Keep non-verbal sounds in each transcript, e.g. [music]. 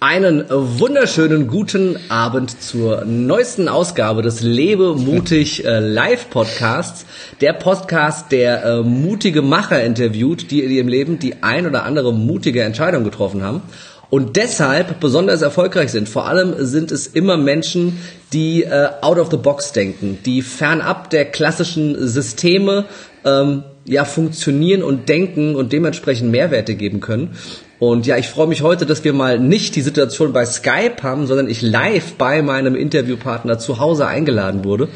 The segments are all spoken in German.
Einen wunderschönen guten Abend zur neuesten Ausgabe des Lebe mutig äh, Live Podcasts. Der Podcast, der äh, mutige Macher interviewt, die in ihrem Leben die ein oder andere mutige Entscheidung getroffen haben und deshalb besonders erfolgreich sind. Vor allem sind es immer Menschen, die äh, out of the box denken, die fernab der klassischen Systeme ähm, ja funktionieren und denken und dementsprechend Mehrwerte geben können. Und ja, ich freue mich heute, dass wir mal nicht die Situation bei Skype haben, sondern ich live bei meinem Interviewpartner zu Hause eingeladen wurde.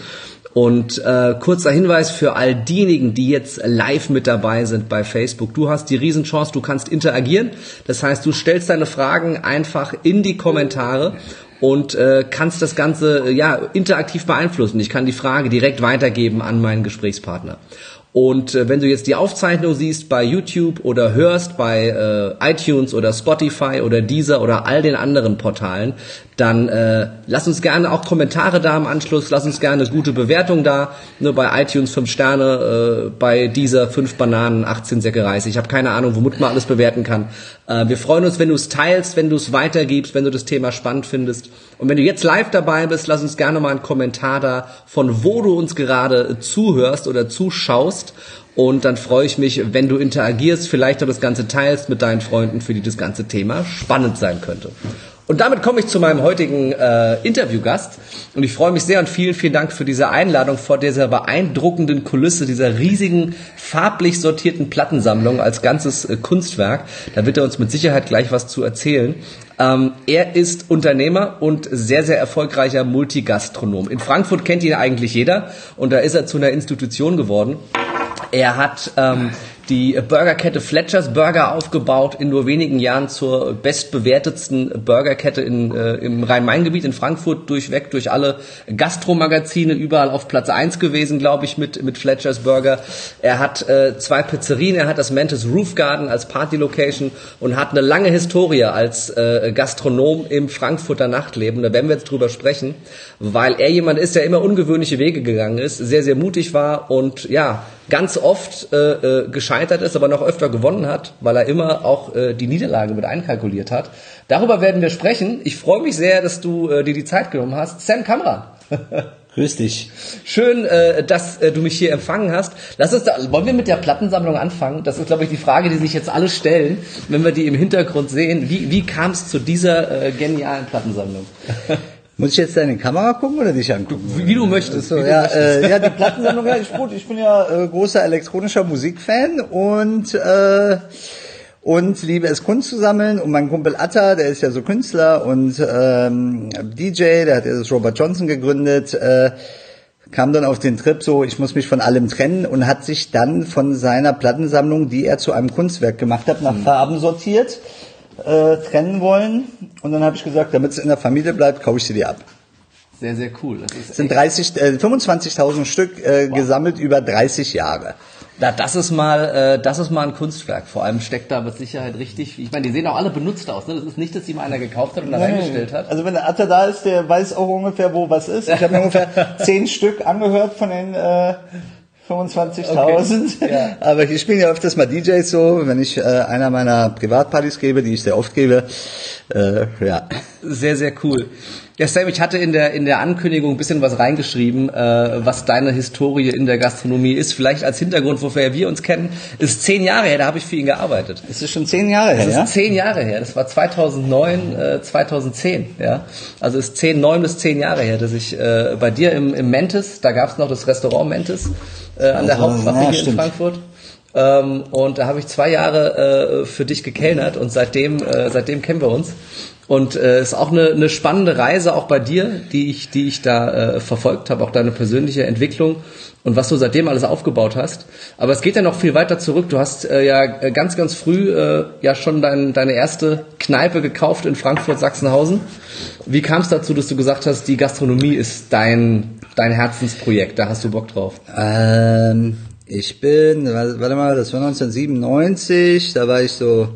Und äh, kurzer Hinweis für all diejenigen, die jetzt live mit dabei sind bei Facebook. Du hast die Riesenchance, du kannst interagieren. Das heißt, du stellst deine Fragen einfach in die Kommentare und äh, kannst das Ganze ja interaktiv beeinflussen. Ich kann die Frage direkt weitergeben an meinen Gesprächspartner. Und äh, wenn du jetzt die Aufzeichnung siehst bei YouTube oder hörst bei äh, iTunes oder Spotify oder Deezer oder all den anderen Portalen, dann äh, lass uns gerne auch Kommentare da im Anschluss, lass uns gerne gute Bewertung da. Nur bei iTunes 5 Sterne, äh, bei dieser 5 Bananen, 18 Säcke Reis. Ich habe keine Ahnung, womit man alles bewerten kann. Äh, wir freuen uns, wenn du es teilst, wenn du es weitergibst, wenn du das Thema spannend findest. Und wenn du jetzt live dabei bist, lass uns gerne mal einen Kommentar da, von wo du uns gerade zuhörst oder zuschaust. Und dann freue ich mich, wenn du interagierst, vielleicht auch das Ganze teilst mit deinen Freunden, für die das ganze Thema spannend sein könnte. Und damit komme ich zu meinem heutigen äh, Interviewgast. Und ich freue mich sehr und vielen, vielen Dank für diese Einladung vor dieser beeindruckenden Kulisse, dieser riesigen, farblich sortierten Plattensammlung als ganzes äh, Kunstwerk. Da wird er uns mit Sicherheit gleich was zu erzählen. Ähm, er ist Unternehmer und sehr, sehr erfolgreicher Multigastronom. In Frankfurt kennt ihn eigentlich jeder und da ist er zu einer Institution geworden. Er hat ähm, die Burgerkette Fletchers Burger aufgebaut, in nur wenigen Jahren zur bestbewertetsten Burgerkette in, äh, im Rhein-Main-Gebiet in Frankfurt durchweg, durch alle Gastromagazine, überall auf Platz eins gewesen, glaube ich, mit, mit Fletchers Burger. Er hat äh, zwei Pizzerien, er hat das Mantis Roof Garden als Party-Location und hat eine lange Historie als äh, Gastronom im Frankfurter Nachtleben. Da werden wir jetzt drüber sprechen, weil er jemand ist, der immer ungewöhnliche Wege gegangen ist, sehr, sehr mutig war und ja, ganz oft äh, äh, gescheitert ist, aber noch öfter gewonnen hat, weil er immer auch äh, die Niederlage mit einkalkuliert hat. Darüber werden wir sprechen. Ich freue mich sehr, dass du äh, dir die Zeit genommen hast. Sam Kamera. [laughs] Grüß dich. Schön, äh, dass äh, du mich hier empfangen hast. Lass uns da, wollen wir mit der Plattensammlung anfangen? Das ist, glaube ich, die Frage, die sich jetzt alle stellen, wenn wir die im Hintergrund sehen. Wie, wie kam es zu dieser äh, genialen Plattensammlung? [laughs] Muss ich jetzt deine Kamera gucken oder dich angucken? Wie, wie du möchtest. So, wie ja, du möchtest. Äh, ja, die Plattensammlung, ja, ich, gut, ich bin ja äh, großer elektronischer Musikfan und äh, und liebe es Kunst zu sammeln. Und mein Kumpel Atta, der ist ja so Künstler und ähm, DJ, der hat ja das Robert Johnson gegründet, äh, kam dann auf den Trip so, ich muss mich von allem trennen und hat sich dann von seiner Plattensammlung, die er zu einem Kunstwerk gemacht hat, nach Farben sortiert, äh, trennen wollen. Und dann habe ich gesagt, damit es in der Familie bleibt, kaufe ich sie dir ab. Sehr, sehr cool. Das sind 30, äh, 25.000 Stück äh, gesammelt über 30 Jahre. Na, das ist mal, äh, das ist mal ein Kunstwerk. Vor allem steckt da mit Sicherheit richtig. Ich meine, die sehen auch alle benutzt aus. Ne? Das ist nicht, dass die mal einer gekauft hat und da reingestellt hat. Also wenn der Atta da ist, der weiß auch ungefähr, wo was ist. Ich habe mir ungefähr [laughs] 10 Stück angehört von den äh, 25.000. Okay. Ja. Aber ich spiele ja öfters mal DJs so, wenn ich äh, einer meiner Privatpartys gebe, die ich sehr oft gebe. Äh, ja. Sehr, sehr cool. Ja, Sam, ich hatte in der, in der Ankündigung ein bisschen was reingeschrieben, äh, was deine Historie in der Gastronomie ist. Vielleicht als Hintergrund, wofür wir uns kennen, ist zehn Jahre her, da habe ich für ihn gearbeitet. Das ist schon zehn Jahre her, Das ja? ist zehn Jahre her. Das war 2009, äh, 2010. Ja, also ist zehn, neun bis zehn Jahre her, dass ich äh, bei dir im, im Mentis, da gab es noch das Restaurant Mentis äh, an der Also, Hauptwache ja, hier in. Frankfurt. Ähm, und da habe ich zwei Jahre äh, für dich gekellnert und seitdem, äh, seitdem kennen wir uns. Und äh, ist auch eine, eine spannende Reise auch bei dir, die ich, die ich da äh, verfolgt habe, auch deine persönliche Entwicklung und was du seitdem alles aufgebaut hast. Aber es geht ja noch viel weiter zurück. Du hast äh, ja ganz, ganz früh äh, ja schon dein, deine erste Kneipe gekauft in Frankfurt, Sachsenhausen. Wie kam es dazu, dass du gesagt hast, die Gastronomie ist dein, dein Herzensprojekt, da hast du Bock drauf? Ähm, ich bin, warte mal, das war 1997, da war ich so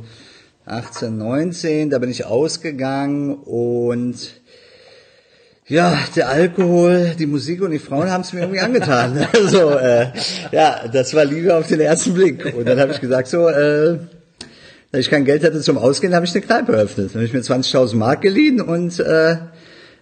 18, 19, da bin ich ausgegangen und ja, der Alkohol, die Musik und die Frauen haben es mir irgendwie angetan. [laughs] Also äh, ja, das war Liebe auf den ersten Blick. Und dann habe ich gesagt so, äh, Da ich kein Geld hatte zum Ausgehen, habe ich eine Kneipe eröffnet. Da habe ich mir 20.000 Mark geliehen und äh,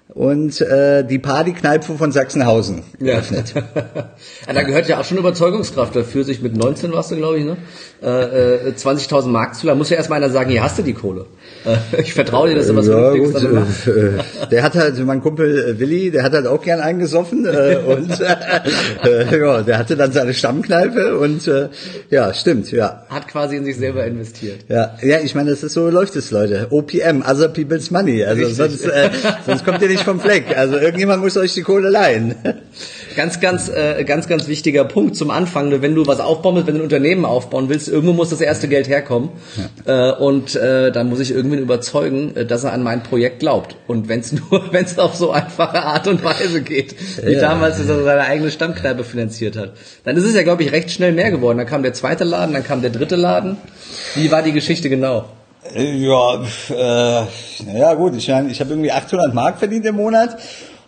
und äh, die Partykneipe von Sachsenhausen geöffnet. Ja. [laughs] da gehört ja auch schon Überzeugungskraft dafür, sich mit 19 warst du, glaube ich, ne? Äh, äh, 20.000 Mark zu leihen. Muss ja erstmal einer sagen, hier hast du die Kohle. Äh, ich vertraue dir, dass du was ja, gut, äh, äh, Der hat halt, mein Kumpel äh, Willi, der hat halt auch gern eingesoffen äh, und äh, ja, der hatte dann seine Stammkneipe und äh, ja, stimmt, ja. Hat quasi in sich selber investiert. Ja, ja, ich meine, das ist so läuft es, Leute. OPM, Other People's Money. Also Richtig. sonst, äh, sonst kommt ihr nicht vom Fleck. Also irgendjemand muss euch die Kohle leihen. Ganz, ganz, äh, ganz, ganz wichtiger Punkt zum Anfang. Wenn du was aufbauen willst, wenn du ein Unternehmen aufbauen willst, irgendwo muss das erste Geld herkommen. Ja. Äh, und äh, dann muss ich irgendwen überzeugen, äh, dass er an mein Projekt glaubt. Und wenn es [laughs] nur, wenn es auf so einfache Art und Weise geht, wie ja. damals, dass er seine eigene Stammkneipe finanziert hat, dann ist es ja, glaube ich, recht schnell mehr geworden. Dann kam der zweite Laden, dann kam der dritte Laden. Wie war die Geschichte genau? Ja, äh, naja gut, ich, ich habe irgendwie 800 Mark verdient im Monat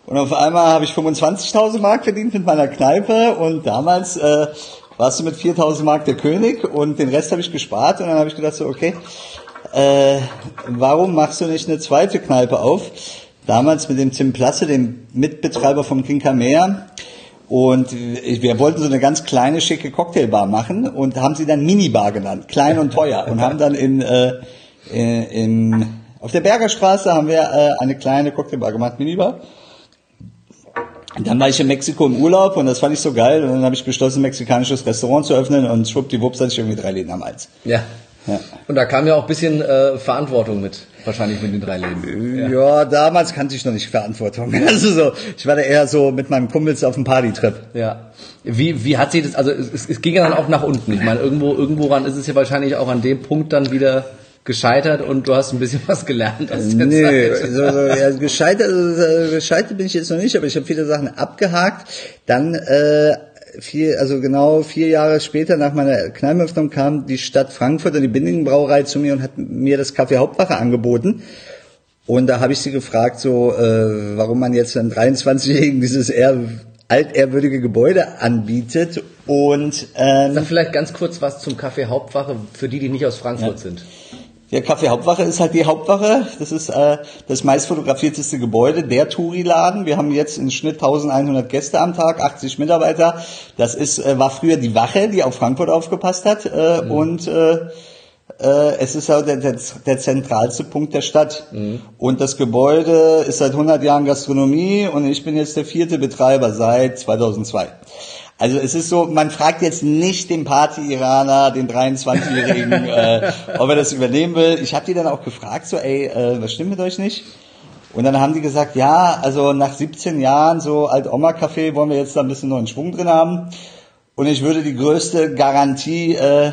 und auf einmal habe ich 25.000 Mark verdient mit meiner Kneipe und damals äh, warst du mit 4.000 Mark der König und den Rest habe ich gespart und dann habe ich gedacht so, okay, äh, warum machst du nicht eine zweite Kneipe auf? Damals mit dem Tim Plasse, dem Mitbetreiber vom Kinkermeer, und wir wollten so eine ganz kleine, schicke Cocktailbar machen und haben sie dann Minibar genannt, klein und teuer. Und haben dann in, äh, äh, in, auf der Bergerstraße haben wir äh, eine kleine Cocktailbar gemacht, Minibar. Und dann war ich in Mexiko im Urlaub und das fand ich so geil. Und dann habe ich beschlossen, ein mexikanisches Restaurant zu öffnen und schwuppdiwupps hatte ich irgendwie drei Läden am Hals. Ja. ja. Und da kam ja auch ein bisschen äh, Verantwortung mit, wahrscheinlich mit den drei Läden. Ja. ja, damals kannte ich noch nicht Verantwortung. [laughs] Also so, ich war da eher so mit meinem Kumpels auf dem Partytrip. Ja. Wie, wie hat sie das, also es, es ging ja dann auch nach unten. Ich meine, irgendwo, irgendwo ran ist es ja wahrscheinlich auch an dem Punkt dann wieder gescheitert und du hast ein bisschen was gelernt aus der nee, Zeit. So, so, ja, gescheitert, also, gescheitert bin ich jetzt noch nicht, aber ich habe viele Sachen abgehakt. Dann äh, vier, also genau vier Jahre später nach meiner Kneipenöffnung kam die Stadt Frankfurt und die Bindigenbrauerei zu mir und hat mir das Kaffee Hauptwache angeboten. Und da habe ich sie gefragt, so, äh, warum man jetzt einen 23-Jährigen dieses eher altehrwürdige Gebäude anbietet. Und ähm, Sag vielleicht ganz kurz was zum Kaffee Hauptwache für die, die nicht aus Frankfurt ja. sind. Der Café Hauptwache ist halt die Hauptwache. Das ist äh, das meistfotografierteste Gebäude, der Touri-Laden. Wir haben jetzt im Schnitt 1100 Gäste am Tag, 80 Mitarbeiter. Das ist äh, war früher die Wache, die auf Frankfurt aufgepasst hat. Äh, mhm. Und äh, äh, es ist halt der, der, der zentralste Punkt der Stadt. Mhm. Und das Gebäude ist seit 100 Jahren Gastronomie und ich bin jetzt der vierte Betreiber seit 2002. Also es ist so, man fragt jetzt nicht den Party-Iraner, den 23-Jährigen, [laughs] äh, ob er das übernehmen will. Ich habe die dann auch gefragt, so, ey, äh, was stimmt mit euch nicht? Und dann haben die gesagt, ja, also nach 17 Jahren so Alt-Oma-Café wollen wir jetzt da ein bisschen neuen Schwung drin haben. Und ich würde die größte Garantie, äh,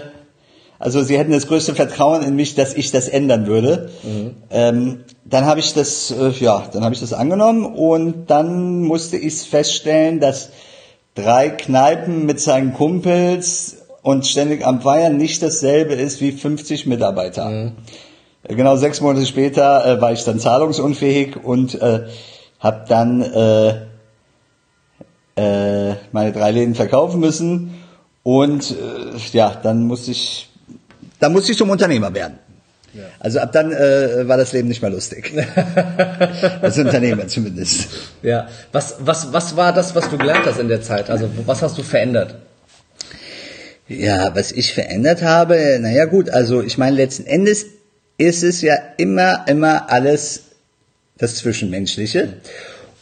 also sie hätten das größte Vertrauen in mich, dass ich das ändern würde. Mhm. Ähm, dann habe ich das, äh, ja, dann habe ich das angenommen und dann musste ich feststellen, dass drei Kneipen mit seinen Kumpels und ständig am Feiern nicht dasselbe ist wie 50 Mitarbeiter. Mhm. Genau sechs Monate später äh, war ich dann zahlungsunfähig und äh, habe dann äh, äh, meine drei Läden verkaufen müssen und äh, ja, dann musste ich, dann musste ich zum Unternehmer werden. Ja. Also ab dann äh, war das Leben nicht mehr lustig. [laughs] Als Unternehmer zumindest. Ja. Was, was, was war das, was du gelernt hast in der Zeit? Also was hast du verändert? Ja, was ich verändert habe, naja gut, also ich meine, letzten Endes ist es ja immer, immer alles das Zwischenmenschliche.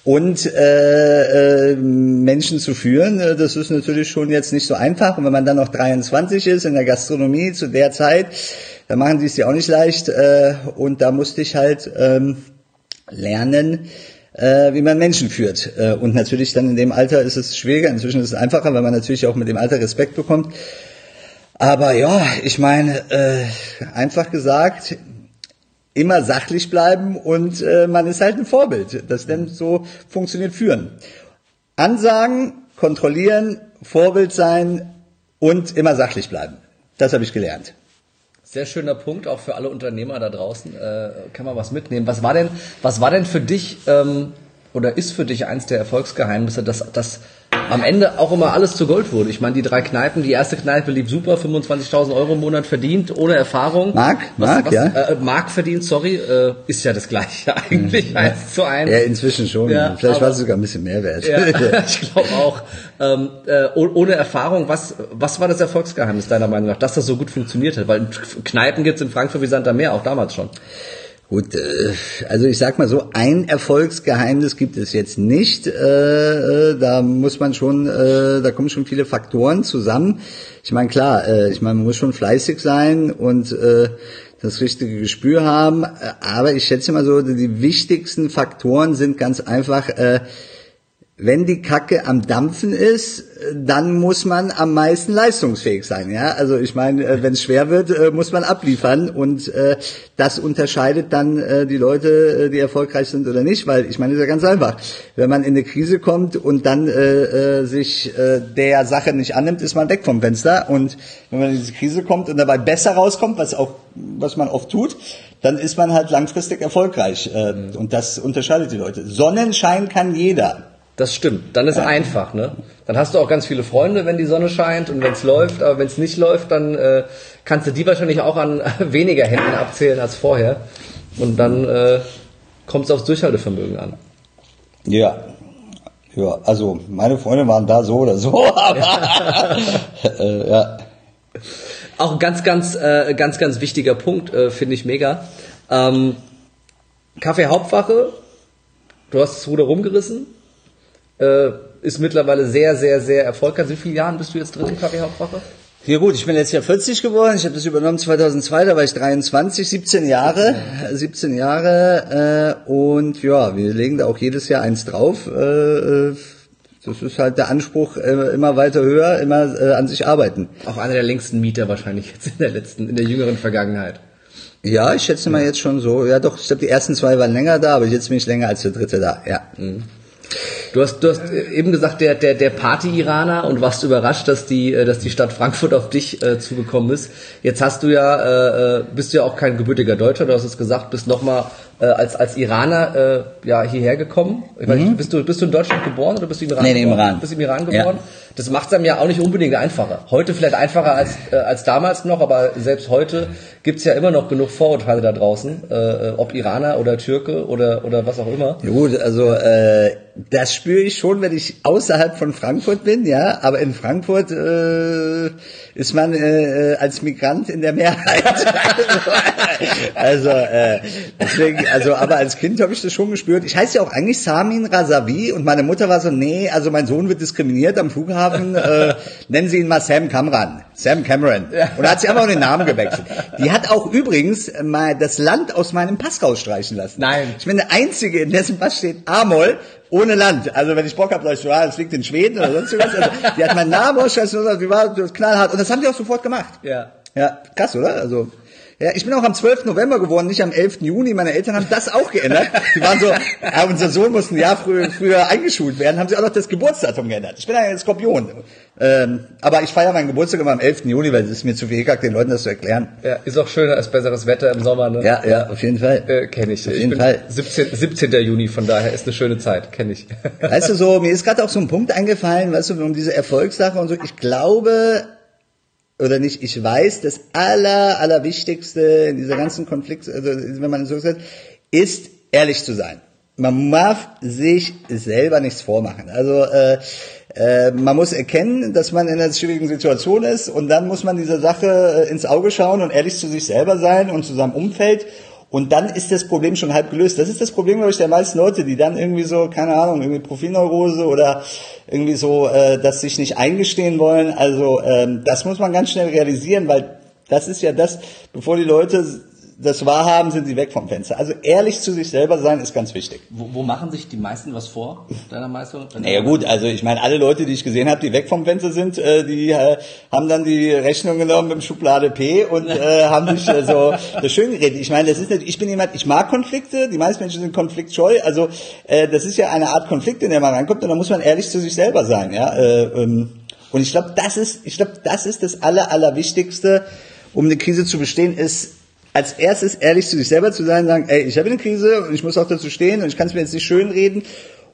Und äh, äh, Menschen zu führen, äh, das ist natürlich schon jetzt nicht so einfach. Und wenn man dann noch 23 ist in der Gastronomie zu der Zeit, da machen sie es ja auch nicht leicht. Äh, und da musste ich halt ähm, lernen, äh, wie man Menschen führt. Äh, und natürlich dann in dem Alter ist es schwieriger, inzwischen ist es einfacher, weil man natürlich auch mit dem Alter Respekt bekommt. Aber ja, ich meine, äh, einfach gesagt, immer sachlich bleiben und äh, man ist halt ein Vorbild. Das denn so funktioniert führen. Ansagen, kontrollieren, Vorbild sein und immer sachlich bleiben. Das habe ich gelernt. Sehr schöner Punkt, auch für alle Unternehmer da draußen. Äh, kann man was mitnehmen. Was war denn, was war denn für dich ähm, oder ist für dich eins der Erfolgsgeheimnisse, das, das am Ende auch immer alles zu Gold wurde. Ich meine, die drei Kneipen, die erste Kneipe lief super, 25.000 Euro im Monat verdient, ohne Erfahrung. Mark, Mark, was, ja. Äh, Mark verdient, sorry, äh, ist ja das gleiche [laughs] eigentlich, eins zu eins. Ja, inzwischen schon. Ja, Vielleicht war es sogar ein bisschen mehr wert. Ja, [laughs] [laughs] ich glaube auch. Ähm, äh, oh- ohne Erfahrung, was, was war das Erfolgsgeheimnis deiner Meinung nach, dass das so gut funktioniert hat? Weil Kneipen gibt's in Frankfurt wie Sand am Meer, auch damals schon. Gut, äh, also ich sag mal so, ein Erfolgsgeheimnis gibt es jetzt nicht. Äh, äh, Da muss man schon, da kommen schon viele Faktoren zusammen. Ich meine, klar, ich meine, man muss schon fleißig sein und das richtige Gespür haben. Aber ich schätze mal so, die wichtigsten Faktoren sind ganz einfach, wenn die Kacke am Dampfen ist, dann muss man am meisten leistungsfähig sein. Ja, also ich meine, wenn es schwer wird, äh, muss man abliefern und äh, das unterscheidet dann äh, die Leute, äh, die erfolgreich sind oder nicht, weil ich meine, ist ja ganz einfach. Wenn man in eine Krise kommt und dann äh, äh, sich äh, der Sache nicht annimmt, ist man weg vom Fenster und wenn man in diese Krise kommt und dabei besser rauskommt, was auch was man oft tut, dann ist man halt langfristig erfolgreich äh, und das unterscheidet die Leute. Sonnenschein kann jeder. Das stimmt. Dann ist einfach, ne? Dann hast du auch ganz viele Freunde, wenn die Sonne scheint und wenn es läuft. Aber wenn es nicht läuft, dann äh, kannst du die wahrscheinlich auch an [laughs] weniger Händen abzählen als vorher. Und dann äh, kommt es aufs Durchhaltevermögen an. Ja. Ja, also meine Freunde waren da so oder so, [laughs] aber [laughs] äh, ja. Auch ein ganz, ganz, äh, ganz, ganz wichtiger Punkt, äh, finde ich mega. Ähm, Kaffee Hauptwache, du hast das Ruder rumgerissen, äh, ist mittlerweile sehr, sehr, sehr erfolgreich. Wie viele Jahren bist du jetzt drin im Kaffee Hauptwache? Ja gut, ich bin jetzt ja 40 geworden, ich habe das übernommen 2002, da war ich 23, 17 Jahre, 17 Jahre äh, und ja, wir legen da auch jedes Jahr eins drauf. Äh, äh, das ist halt der Anspruch, äh, immer weiter höher, immer äh, an sich arbeiten. Auch einer der längsten Mieter wahrscheinlich jetzt in der letzten, in der jüngeren Vergangenheit. Ja, ich schätze mal jetzt schon so. Ja doch, ich glaube die ersten zwei waren länger da, aber jetzt bin ich länger als der dritte da. Ja. Du hast, du hast äh, eben gesagt, der, der, der Party-Iraner und warst überrascht, dass die, äh, dass die Stadt Frankfurt auf dich äh, zugekommen ist. Jetzt hast du ja, äh, bist du ja auch kein gebürtiger Deutscher, du hast es gesagt, bist nochmal äh, als, als Iraner äh, ja, hierher gekommen. Ich weiß nicht, bist, du, bist du in Deutschland geboren oder bist du im Iran Mhm. Nee, nee, im geboren? Iran. Bist du im Iran Ja. geboren? Das macht es einem ja auch nicht unbedingt einfacher. Heute vielleicht einfacher als, äh, als damals noch, aber selbst heute gibt's ja immer noch genug Vorurteile da draußen, äh, äh, ob Iraner oder Türke oder, oder was auch immer. Ja, Gut, also äh, das spüre ich schon, wenn ich außerhalb von Frankfurt bin, ja. Aber in Frankfurt äh, ist man äh, äh, als Migrant in der Mehrheit. [laughs] also äh, deswegen, also aber als Kind habe ich das schon gespürt. Ich heiße ja auch eigentlich Samin Razavi und meine Mutter war so, nee, also mein Sohn wird diskriminiert am Flughafen. Äh, nennen Sie ihn mal Sam Cameron, Sam Cameron. Und da hat sie einfach auch den Namen gewechselt. Die hat auch übrigens mal das Land aus meinem Pass rausstreichen lassen. Nein. Ich bin der Einzige, in dessen Pass steht Amol ohne Land. Also wenn ich Bock habe, sag ich, ja, das liegt in Schweden oder sonst was. Also, die hat meinen Namen ausscheißen lassen, die war knallhart. Und das haben die auch sofort gemacht. Ja. Ja, krass, oder? Also, ja, ich bin auch am 12. November geworden, nicht am 11. Juni. Meine Eltern haben das auch geändert. Die waren so, [laughs] ja, unser Sohn muss ein Jahr früher, früher eingeschult werden, haben sie auch noch das Geburtsdatum geändert. Ich bin ein Skorpion. Ähm, aber ich feiere meinen Geburtstag immer am 11. Juni, weil es ist mir zu viel Hickhack, den Leuten das zu erklären. Ja, ist auch schöner als besseres Wetter im Sommer, ne? Ja, ja, auf jeden Fall. Äh, kenne ich. Auf ich jeden bin Fall. 17, 17. Juni, von daher ist eine schöne Zeit, kenne ich. Weißt du, so, [laughs] mir ist gerade auch so ein Punkt eingefallen, weißt du, um diese Erfolgssache und so. Ich glaube, oder nicht, ich weiß, das aller, allerwichtigste in dieser ganzen Konflikt, also wenn man so sagt, ist ehrlich zu sein. Man darf sich selber nichts vormachen. Also äh, äh, man muss erkennen, dass man in einer schwierigen Situation ist und dann muss man dieser Sache äh, ins Auge schauen und ehrlich zu sich selber sein und zu seinem Umfeld. Und dann ist das Problem schon halb gelöst. Das ist das Problem, glaube ich, der meisten Leute, die dann irgendwie so, keine Ahnung, irgendwie Profilneurose oder irgendwie so, äh, das sich nicht eingestehen wollen. Also ähm, das muss man ganz schnell realisieren, weil das ist ja das, bevor die Leute das wahrhaben, sind sie weg vom Fenster. Also ehrlich zu sich selber sein ist ganz wichtig. Wo, wo machen sich die meisten was vor, deiner Meinung? Naja gut, also ich meine, alle Leute, die ich gesehen habe, die weg vom Fenster sind, äh, die äh, haben dann die Rechnung genommen mit dem Schublade P und äh, [laughs] haben sich äh, so das schön geredet. Ich meine, das ist nicht, ich bin jemand, ich mag Konflikte, die meisten Menschen sind konfliktscheu, also äh, das ist ja eine Art Konflikt, in der man reinkommt und da muss man ehrlich zu sich selber sein, ja. Äh, ähm, und ich glaube, das ist, ich glaube, das ist das aller, allerwichtigste, um eine Krise zu bestehen, ist als erstes ehrlich zu sich selber zu sein, sagen, ey, ich habe eine Krise und ich muss auch dazu stehen und ich kann es mir jetzt nicht schön reden.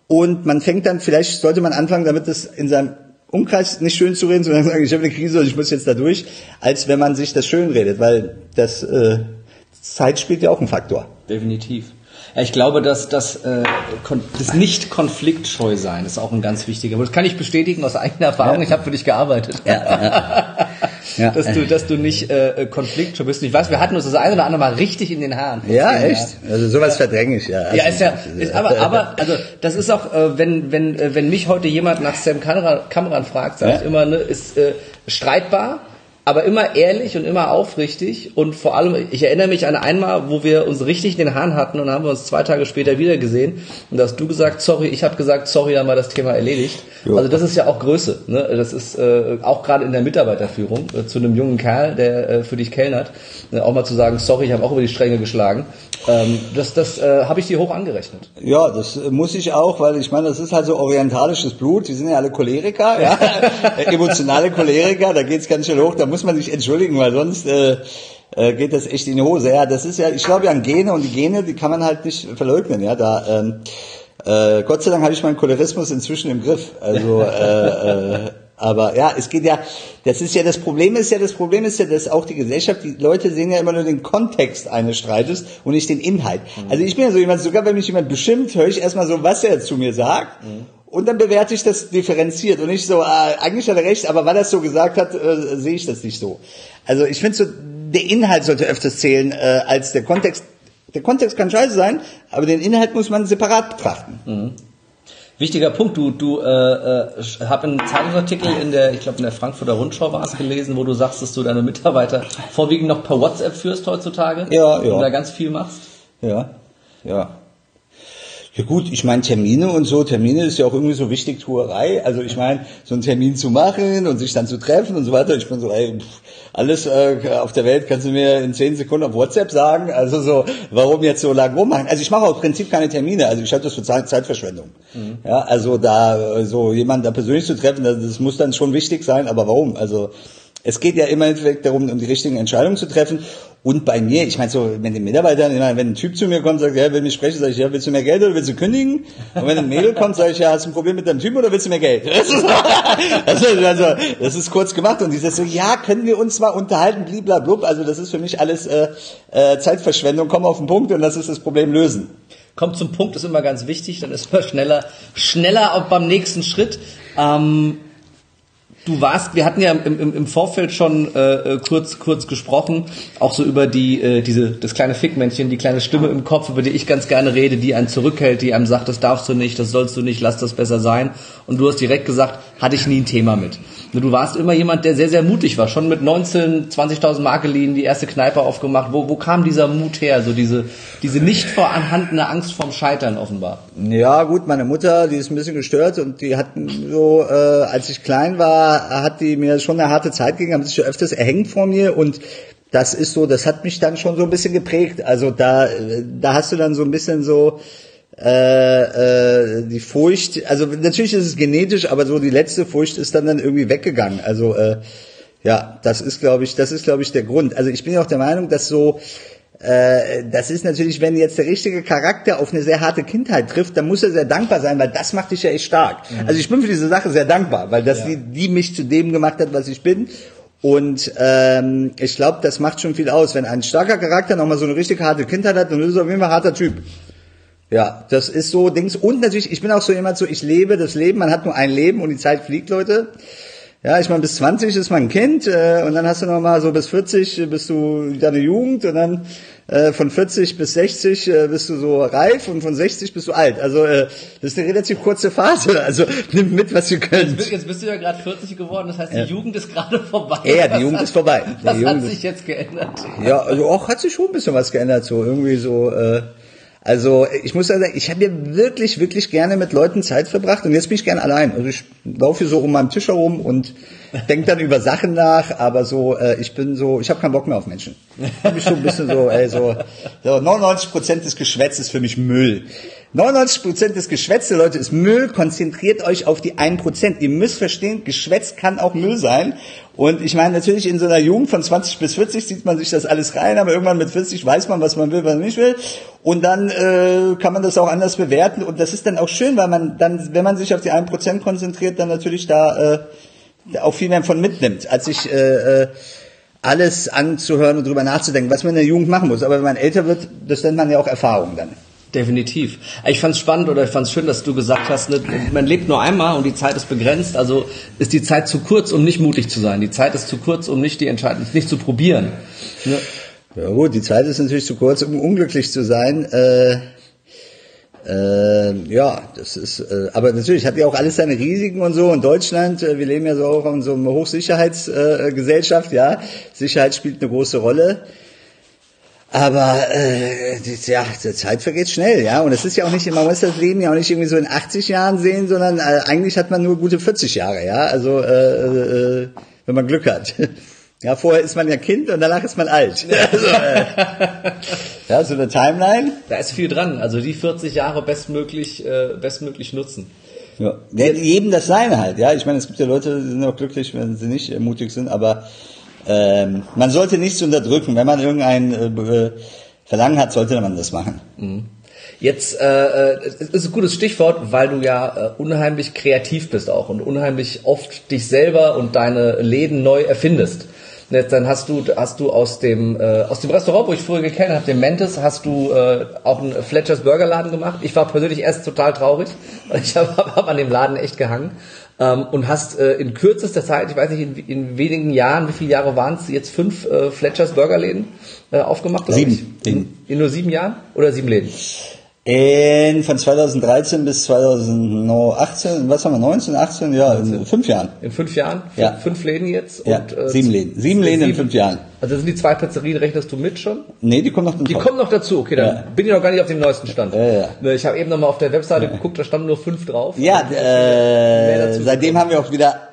Und man fängt dann, vielleicht sollte man anfangen, damit es in seinem Umkreis nicht schön zu reden, sondern [laughs] sagen, ich habe eine Krise und ich muss jetzt da durch, als wenn man sich das schön redet, weil das äh, Zeit spielt ja auch einen Faktor. Definitiv. Ja, ich glaube, dass, dass äh, das nicht konfliktscheu sein ist auch ein ganz wichtiger. Das kann ich bestätigen aus eigener Erfahrung. Ja. Ich habe für dich gearbeitet. Ja, ja. [laughs] ja. dass du, dass du nicht äh, konfliktscheu bist. Ich weiß, wir hatten uns das eine oder andere Mal richtig in den Haaren. Ja, echt. Jahren. Also sowas verdränge ich ja. Also, ja, ist ja. Ist, aber, aber also das ist auch, äh, wenn wenn äh, wenn mich heute jemand nach Sam Cameron fragt, sage ich immer, ne, ist äh, streitbar aber immer ehrlich und immer aufrichtig und vor allem, ich erinnere mich an einmal, wo wir uns richtig in den Haaren hatten und haben wir uns zwei Tage später wieder gesehen und da hast du gesagt, sorry, ich habe gesagt, sorry, dann war das Thema erledigt. Jo. Also das ist ja auch Größe, ne? das ist äh, auch gerade in der Mitarbeiterführung äh, zu einem jungen Kerl, der äh, für dich kellnert, äh, auch mal zu sagen, sorry, ich habe auch über die Stränge geschlagen, ähm, das das äh, habe ich dir hoch angerechnet. Ja, das muss ich auch, weil ich meine, das ist halt so orientalisches Blut, die sind ja alle Choleriker, ja? [laughs] emotionale Choleriker, da geht's ganz schön hoch, da muss muss man sich entschuldigen, weil sonst äh, äh, geht das echt in die Hose. Ja, das ist ja, ich glaube ja an Gene und die Gene, die kann man halt nicht verleugnen. Ja, da ähm, äh, Gott sei Dank habe ich meinen Cholerismus inzwischen im Griff. Also äh, äh, aber ja, es geht ja, das ist ja das Problem ist ja, das Problem ist ja, dass auch die Gesellschaft, die Leute sehen ja immer nur den Kontext eines Streites und nicht den Inhalt. Mhm. Also ich bin ja so jemand, sogar wenn mich jemand beschimpft, höre ich erstmal so, was er zu mir sagt. Mhm. Und dann bewerte ich das differenziert und nicht so, äh, eigentlich hat er recht, aber weil er es so gesagt hat, äh, sehe ich das nicht so. Also ich finde so, der Inhalt sollte öfters zählen äh, als der Kontext. Der Kontext kann scheiße sein, aber den Inhalt muss man separat betrachten. Mhm. Wichtiger Punkt, du, du äh, äh, hab einen Zeitungsartikel in der, ich glaube in der Frankfurter Rundschau war es gelesen, wo du sagst, dass du deine Mitarbeiter vorwiegend noch per WhatsApp führst heutzutage. Ja, ja. Und da ganz viel machst. Ja, ja. Ja gut, ich meine Termine und so, Termine ist ja auch irgendwie so wichtig, Tuerei. Also ich meine, so einen Termin zu machen und sich dann zu treffen und so weiter. Ich bin so, ey, alles äh, auf der Welt kannst du mir in zehn Sekunden auf WhatsApp sagen. Also so, warum jetzt so lange rummachen? Also ich mache auch im Prinzip keine Termine. Also ich halte das für Zeit, Zeitverschwendung. Mhm. Ja, also da so jemanden da persönlich zu treffen, das, das muss dann schon wichtig sein. Aber warum? Also es geht ja immer darum, um die richtigen Entscheidungen zu treffen. Und bei mir, ich meine so, wenn die Mitarbeiter, wenn ein Typ zu mir kommt, sagt, ja, will mich sprechen, sage ich, ja, willst du mehr Geld oder willst du kündigen? Und wenn ein Mädel kommt, sage ich, ja, hast du ein Problem mit deinem Typen oder willst du mehr Geld? [laughs] Das ist, also, das ist kurz gemacht und dieses so, ja, können wir uns mal unterhalten, bliblablub. Also das ist für mich alles äh, äh, Zeitverschwendung, komm auf den Punkt und das ist das Problem lösen. Kommt zum Punkt ist immer ganz wichtig, dann ist man schneller, schneller auch beim nächsten Schritt. Ähm, Du warst, wir hatten ja im, im, Vorfeld schon äh, äh, kurz kurz gesprochen, auch so über die äh, diese das kleine Fickmännchen, die kleine Stimme im Kopf, über die ich ganz gerne rede, die einen zurückhält, die einem sagt, das darfst du nicht, das sollst du nicht, lass das besser sein. Und du hast direkt gesagt, hatte ich nie ein Thema mit. Du warst immer jemand, der sehr, sehr mutig war. Schon mit 19, 20.000 Markelin die erste Kneipe aufgemacht. Wo, wo kam dieser Mut her? So diese, diese nicht vorhandene Angst vorm Scheitern offenbar. Ja, gut, meine Mutter, die ist ein bisschen gestört und die hatten so, äh, als ich klein war, hat die mir schon eine harte Zeit gegeben, haben sich öfters erhängt vor mir und das ist so, das hat mich dann schon so ein bisschen geprägt. Also da, da hast du dann so ein bisschen so, äh, äh, die Furcht, also natürlich ist es genetisch, aber so die letzte Furcht ist dann dann irgendwie weggegangen. Also äh, ja, das ist glaube ich, das ist glaube ich der Grund. Also ich bin ja auch der Meinung, dass so äh, das ist natürlich, wenn jetzt der richtige Charakter auf eine sehr harte Kindheit trifft, dann muss er sehr dankbar sein, weil das macht dich ja echt stark. Mhm. Also ich bin für diese Sache sehr dankbar, weil das ja. die, die mich zu dem gemacht hat, was ich bin. Und ähm, ich glaube, das macht schon viel aus. Wenn ein starker Charakter nochmal so eine richtig harte Kindheit hat, dann ist er auf jeden Fall ein harter Typ. Ja, das ist so Dings. Und natürlich, ich bin auch so jemand so, ich lebe das Leben, man hat nur ein Leben und die Zeit fliegt, Leute. Ja, ich meine, bis 20 ist man ein Kind äh, und dann hast du noch mal so bis 40 bist du deine Jugend und dann äh, von 40 bis 60 äh, bist du so reif und von 60 bist du alt. Also äh, das ist eine relativ kurze Phase. [laughs] Also nimm mit, was ihr könnt. Jetzt, jetzt bist du ja gerade 40 geworden, das heißt, die ja. Jugend ist gerade vorbei. Ja, die Jugend ist vorbei. Die was Jugend hat sich jetzt geändert? Ja, also auch hat sich schon ein bisschen was geändert. So irgendwie so... Äh, also ich muss sagen, ich habe ja wirklich, wirklich gerne mit Leuten Zeit verbracht und jetzt bin ich gerne allein. Also ich laufe so um meinen Tisch herum und denke dann über Sachen nach, aber so, äh, ich bin so, ich habe keinen Bock mehr auf Menschen. Ich bin schon ein bisschen so, ey, so, so 99 Prozent des Geschwätzes ist für mich Müll. 99% des Geschwätz der Leute ist Müll. Konzentriert euch auf die 1%. Ihr müsst verstehen, Geschwätz kann auch Müll sein. Und ich meine, natürlich in so einer Jugend von 20 bis 40 sieht man sich das alles rein, aber irgendwann mit 40 weiß man, was man will, was man nicht will. Und dann äh, kann man das auch anders bewerten. Und das ist dann auch schön, weil man dann, wenn man sich auf die 1% konzentriert, dann natürlich da äh, auch viel mehr von mitnimmt, als sich äh, äh, alles anzuhören und drüber nachzudenken, was man in der Jugend machen muss. Aber wenn man älter wird, das nennt man ja auch Erfahrung dann. Definitiv. Ich fand es spannend oder ich fand es schön, dass du gesagt hast, ne, man lebt nur einmal und die Zeit ist begrenzt, also ist die Zeit zu kurz, um nicht mutig zu sein. Die Zeit ist zu kurz, um nicht die Entscheidung nicht zu probieren. Ne? Ja gut, die Zeit ist natürlich zu kurz, um unglücklich zu sein. Äh, äh, ja, das ist, äh, aber natürlich hat ja auch alles seine Risiken und so. In Deutschland, äh, wir leben ja so auch in so einer Hochsicherheitsgesellschaft, ja. Sicherheit spielt eine große Rolle. Aber äh, ja, die Zeit vergeht schnell, ja. Und es ist ja auch nicht, man muss das Leben ja auch nicht irgendwie so in 80 Jahren sehen, sondern äh, eigentlich hat man nur gute 40 Jahre, ja. Also äh, äh, wenn man Glück hat. [laughs] Ja, vorher ist man ja Kind und danach ist man alt. [laughs] Also, äh, [laughs] ja, so eine Timeline. Da ist viel dran. Also die 40 Jahre bestmöglich, äh, bestmöglich nutzen. Ja, jedem das Seine halt. Ja, ich meine, es gibt ja Leute, die sind auch glücklich, wenn sie nicht mutig sind, aber ähm, man sollte nichts unterdrücken. Wenn man irgendein äh, Verlangen hat, sollte man das machen. Mhm. Jetzt äh, äh ist ein gutes Stichwort, weil du ja äh, unheimlich kreativ bist auch und unheimlich oft dich selber und deine Läden neu erfindest. Jetzt, dann hast du, hast du aus dem, äh, aus dem Restaurant, wo ich früher gekannt habe, dem Mentes, hast du äh, auch einen Fletchers Burgerladen gemacht. Ich war persönlich erst total traurig, weil ich [laughs] habe hab an dem Laden echt gehangen. Ähm, und hast äh, in kürzester Zeit, ich weiß nicht, in, in wenigen Jahren, wie viele Jahre waren es, jetzt fünf äh, Fletchers Burgerläden äh, aufgemacht? Sieben. In, in nur sieben Jahren oder sieben Läden? In, von 2013 bis 2018, was haben wir, 19, 18, ja, in fünf Jahren. In fünf Jahren? Ja. Fünf Läden jetzt? Ja, und, äh, sieben Läden. Sieben Läden sieben. in fünf Jahren. Also sind die zwei Pizzerien, rechnest du mit schon? Nee, die kommen noch dazu. Die kommen noch dazu, okay, dann ja. bin ich noch gar nicht auf dem neuesten Stand. Ja, ja. Ne, ich habe eben noch mal auf der Webseite geguckt, da standen nur fünf drauf. Ja, äh, seitdem haben wir auch wieder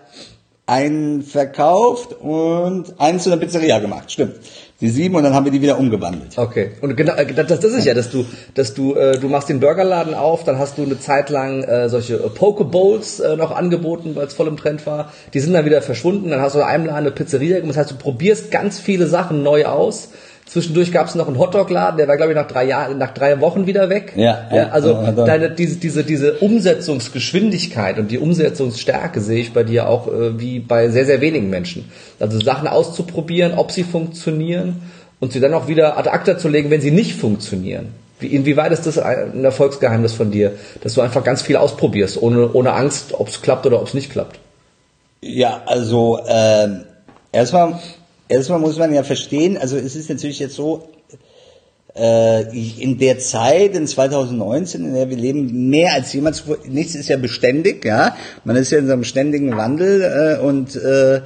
einen verkauft und einen zu einer Pizzeria gemacht, stimmt die sieben und dann haben wir die wieder umgewandelt. Okay. Und genau, das, das ist ja, dass du, dass du, äh, du machst den Burgerladen auf, dann hast du eine Zeit lang äh, solche äh, Pokebowls äh, noch angeboten, weil es voll im Trend war. Die sind dann wieder verschwunden. Dann hast du in eine Pizzeria gemacht. Das heißt, du probierst ganz viele Sachen neu aus Zwischendurch gab es noch einen Hotdog-Laden, der war glaube ich nach drei Jahren, nach drei Wochen wieder weg. Ja. ja also ja, deine, diese, diese, diese Umsetzungsgeschwindigkeit und die Umsetzungsstärke sehe ich bei dir auch äh, wie bei sehr, sehr wenigen Menschen. Also Sachen auszuprobieren, ob sie funktionieren und sie dann auch wieder ad acta zu legen, wenn sie nicht funktionieren. Wie, inwieweit ist das ein Erfolgsgeheimnis von dir, dass du einfach ganz viel ausprobierst, ohne, ohne Angst, ob es klappt oder ob es nicht klappt? Ja, also ähm, erstmal erstmal muss man ja verstehen, also es ist natürlich jetzt so, äh, in der Zeit, in 2019, in der wir leben, mehr als jemals nichts ist ja beständig, ja, man ist ja in so einem ständigen Wandel äh, und äh,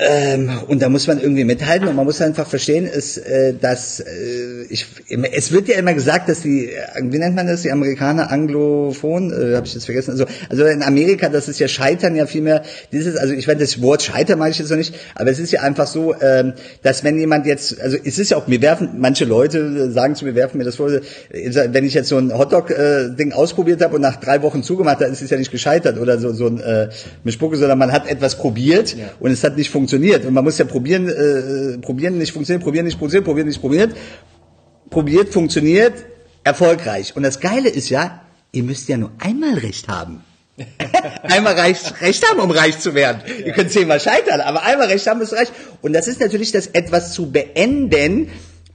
ähm, und da muss man irgendwie mithalten und man muss einfach verstehen, ist, äh, dass äh, ich, es wird ja immer gesagt, dass die, äh, wie nennt man das, die Amerikaner Anglophon, äh, habe ich jetzt vergessen, also, also in Amerika, das ist ja Scheitern ja viel mehr, dieses, also ich weiß, das Wort Scheitern meine ich jetzt noch nicht, aber es ist ja einfach so, ähm, dass wenn jemand jetzt, also es ist ja auch, mir werfen, manche Leute sagen zu mir, werfen mir das vor, wenn ich jetzt so ein Hotdog-Ding äh, ausprobiert habe und nach drei Wochen zugemacht, dann ist es ja nicht gescheitert oder so, so ein äh, Spucke, sondern man hat etwas probiert ja. und es hat nicht funktioniert funktioniert. Und man muss ja probieren, äh, probieren, nicht funktioniert, probieren, nicht funktioniert, probieren, nicht probiert. Probiert, funktioniert, erfolgreich. Und das Geile ist ja, ihr müsst ja nur einmal recht haben. [laughs] einmal recht, recht haben, um reich zu werden. Ja. Ihr könnt zehnmal scheitern, aber einmal recht haben ist reich. Und das ist natürlich das etwas zu beenden,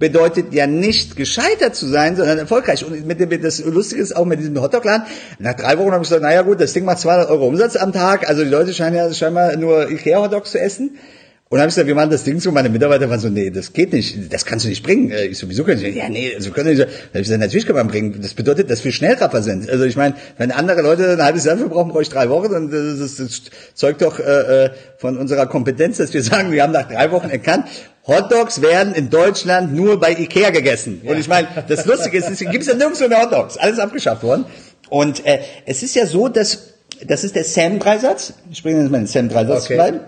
bedeutet ja nicht gescheitert zu sein, sondern erfolgreich. Und mit dem, das Lustige ist auch mit diesem Hotdog-Laden, nach drei Wochen habe ich gesagt, naja gut, das Ding macht 200 Euro Umsatz am Tag, also die Leute scheinen ja scheinbar nur Ikea-Hotdogs zu essen. Und dann habe ich gesagt, wir machen das Ding so. Meine Mitarbeiter waren so, nee, das geht nicht, das kannst du nicht bringen. Äh, ich sowieso können nicht. Ja, nee, also können nicht. Dann habe ich gesagt, natürlich kann man bringen. Das bedeutet, dass wir Schnellrapper sind. Also ich meine, wenn andere Leute ein halbes Jahr dafür brauchen, brauche ich drei Wochen. Und das, das, das zeugt doch äh, äh, von unserer Kompetenz, dass wir sagen, wir haben nach drei Wochen erkannt, Hotdogs werden in Deutschland nur bei Ikea gegessen. Und ich meine, das Lustige ist, es gibt ja nirgendwo mehr Hotdogs. Alles abgeschafft worden. Und äh, es ist ja so, dass, das ist der Sam-Dreisatz. Ich bringe jetzt mal den Sam-Dreisatz okay. bleiben.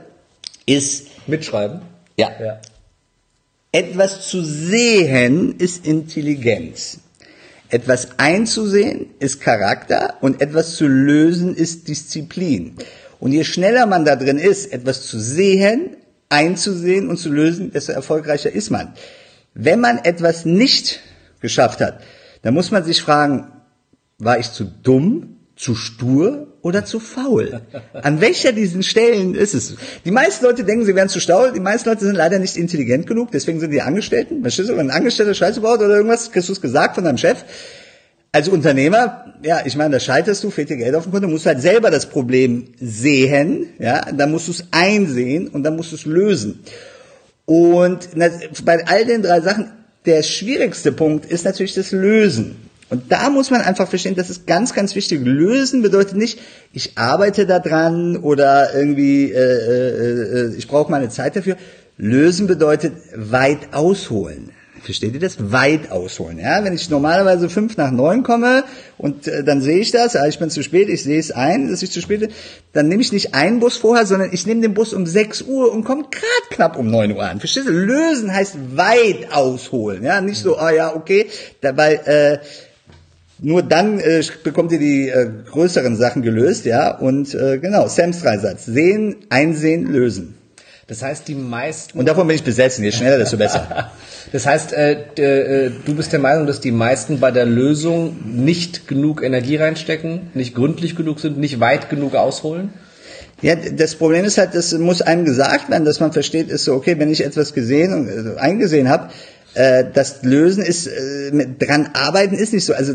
Ist Mitschreiben? Ja. ja. Etwas zu sehen ist Intelligenz. Etwas einzusehen ist Charakter und etwas zu lösen ist Disziplin. Und je schneller man da drin ist, etwas zu sehen, einzusehen und zu lösen, desto erfolgreicher ist man. Wenn man etwas nicht geschafft hat, dann muss man sich fragen, war ich zu dumm, zu stur oder zu faul? An welcher diesen Stellen ist es? Die meisten Leute denken, sie wären zu faul. Die meisten Leute sind leider nicht intelligent genug. Deswegen sind die Angestellten. Verstehst du, wenn ein Angestellter Scheiße baut oder irgendwas, kriegst du es gesagt von deinem Chef. Als Unternehmer, ja, ich meine, da scheiterst du, fehlt dir Geld auf dem Konto, musst halt selber das Problem sehen, ja, dann musst du es einsehen und dann musst du es lösen. Und bei all den drei Sachen, der schwierigste Punkt ist natürlich das Lösen. Und da muss man einfach verstehen, das ist ganz, ganz wichtig. Lösen bedeutet nicht, ich arbeite da dran oder irgendwie, äh, äh, äh ich brauche meine Zeit dafür. Lösen bedeutet weit ausholen. Versteht ihr das? Weit ausholen. Ja, wenn ich normalerweise fünf nach neun komme und äh, dann sehe ich das, ja, ich bin zu spät, ich sehe es ein, dass ich zu spät bin, dann nehme ich nicht einen Bus vorher, sondern ich nehme den Bus um sechs Uhr und komme gerade knapp um neun Uhr an. Verstehst du? Lösen heißt weit ausholen. Ja, nicht so, ah oh ja, okay, dabei äh, nur dann äh, bekommt ihr die äh, größeren Sachen gelöst, ja. Und äh, genau, Sams Dreisatz. Sehen, einsehen, lösen. Das heißt, die meisten. Und davon bin ich besessen. Je schneller, desto besser. [laughs] das heißt, äh, äh, du bist der Meinung, dass die meisten bei der Lösung nicht genug Energie reinstecken, nicht gründlich genug sind, nicht weit genug ausholen? Ja, das Problem ist halt, das muss einem gesagt werden, dass man versteht, ist so, okay, wenn ich etwas gesehen und äh, eingesehen habe, äh, das Lösen ist, dran arbeiten ist nicht so, also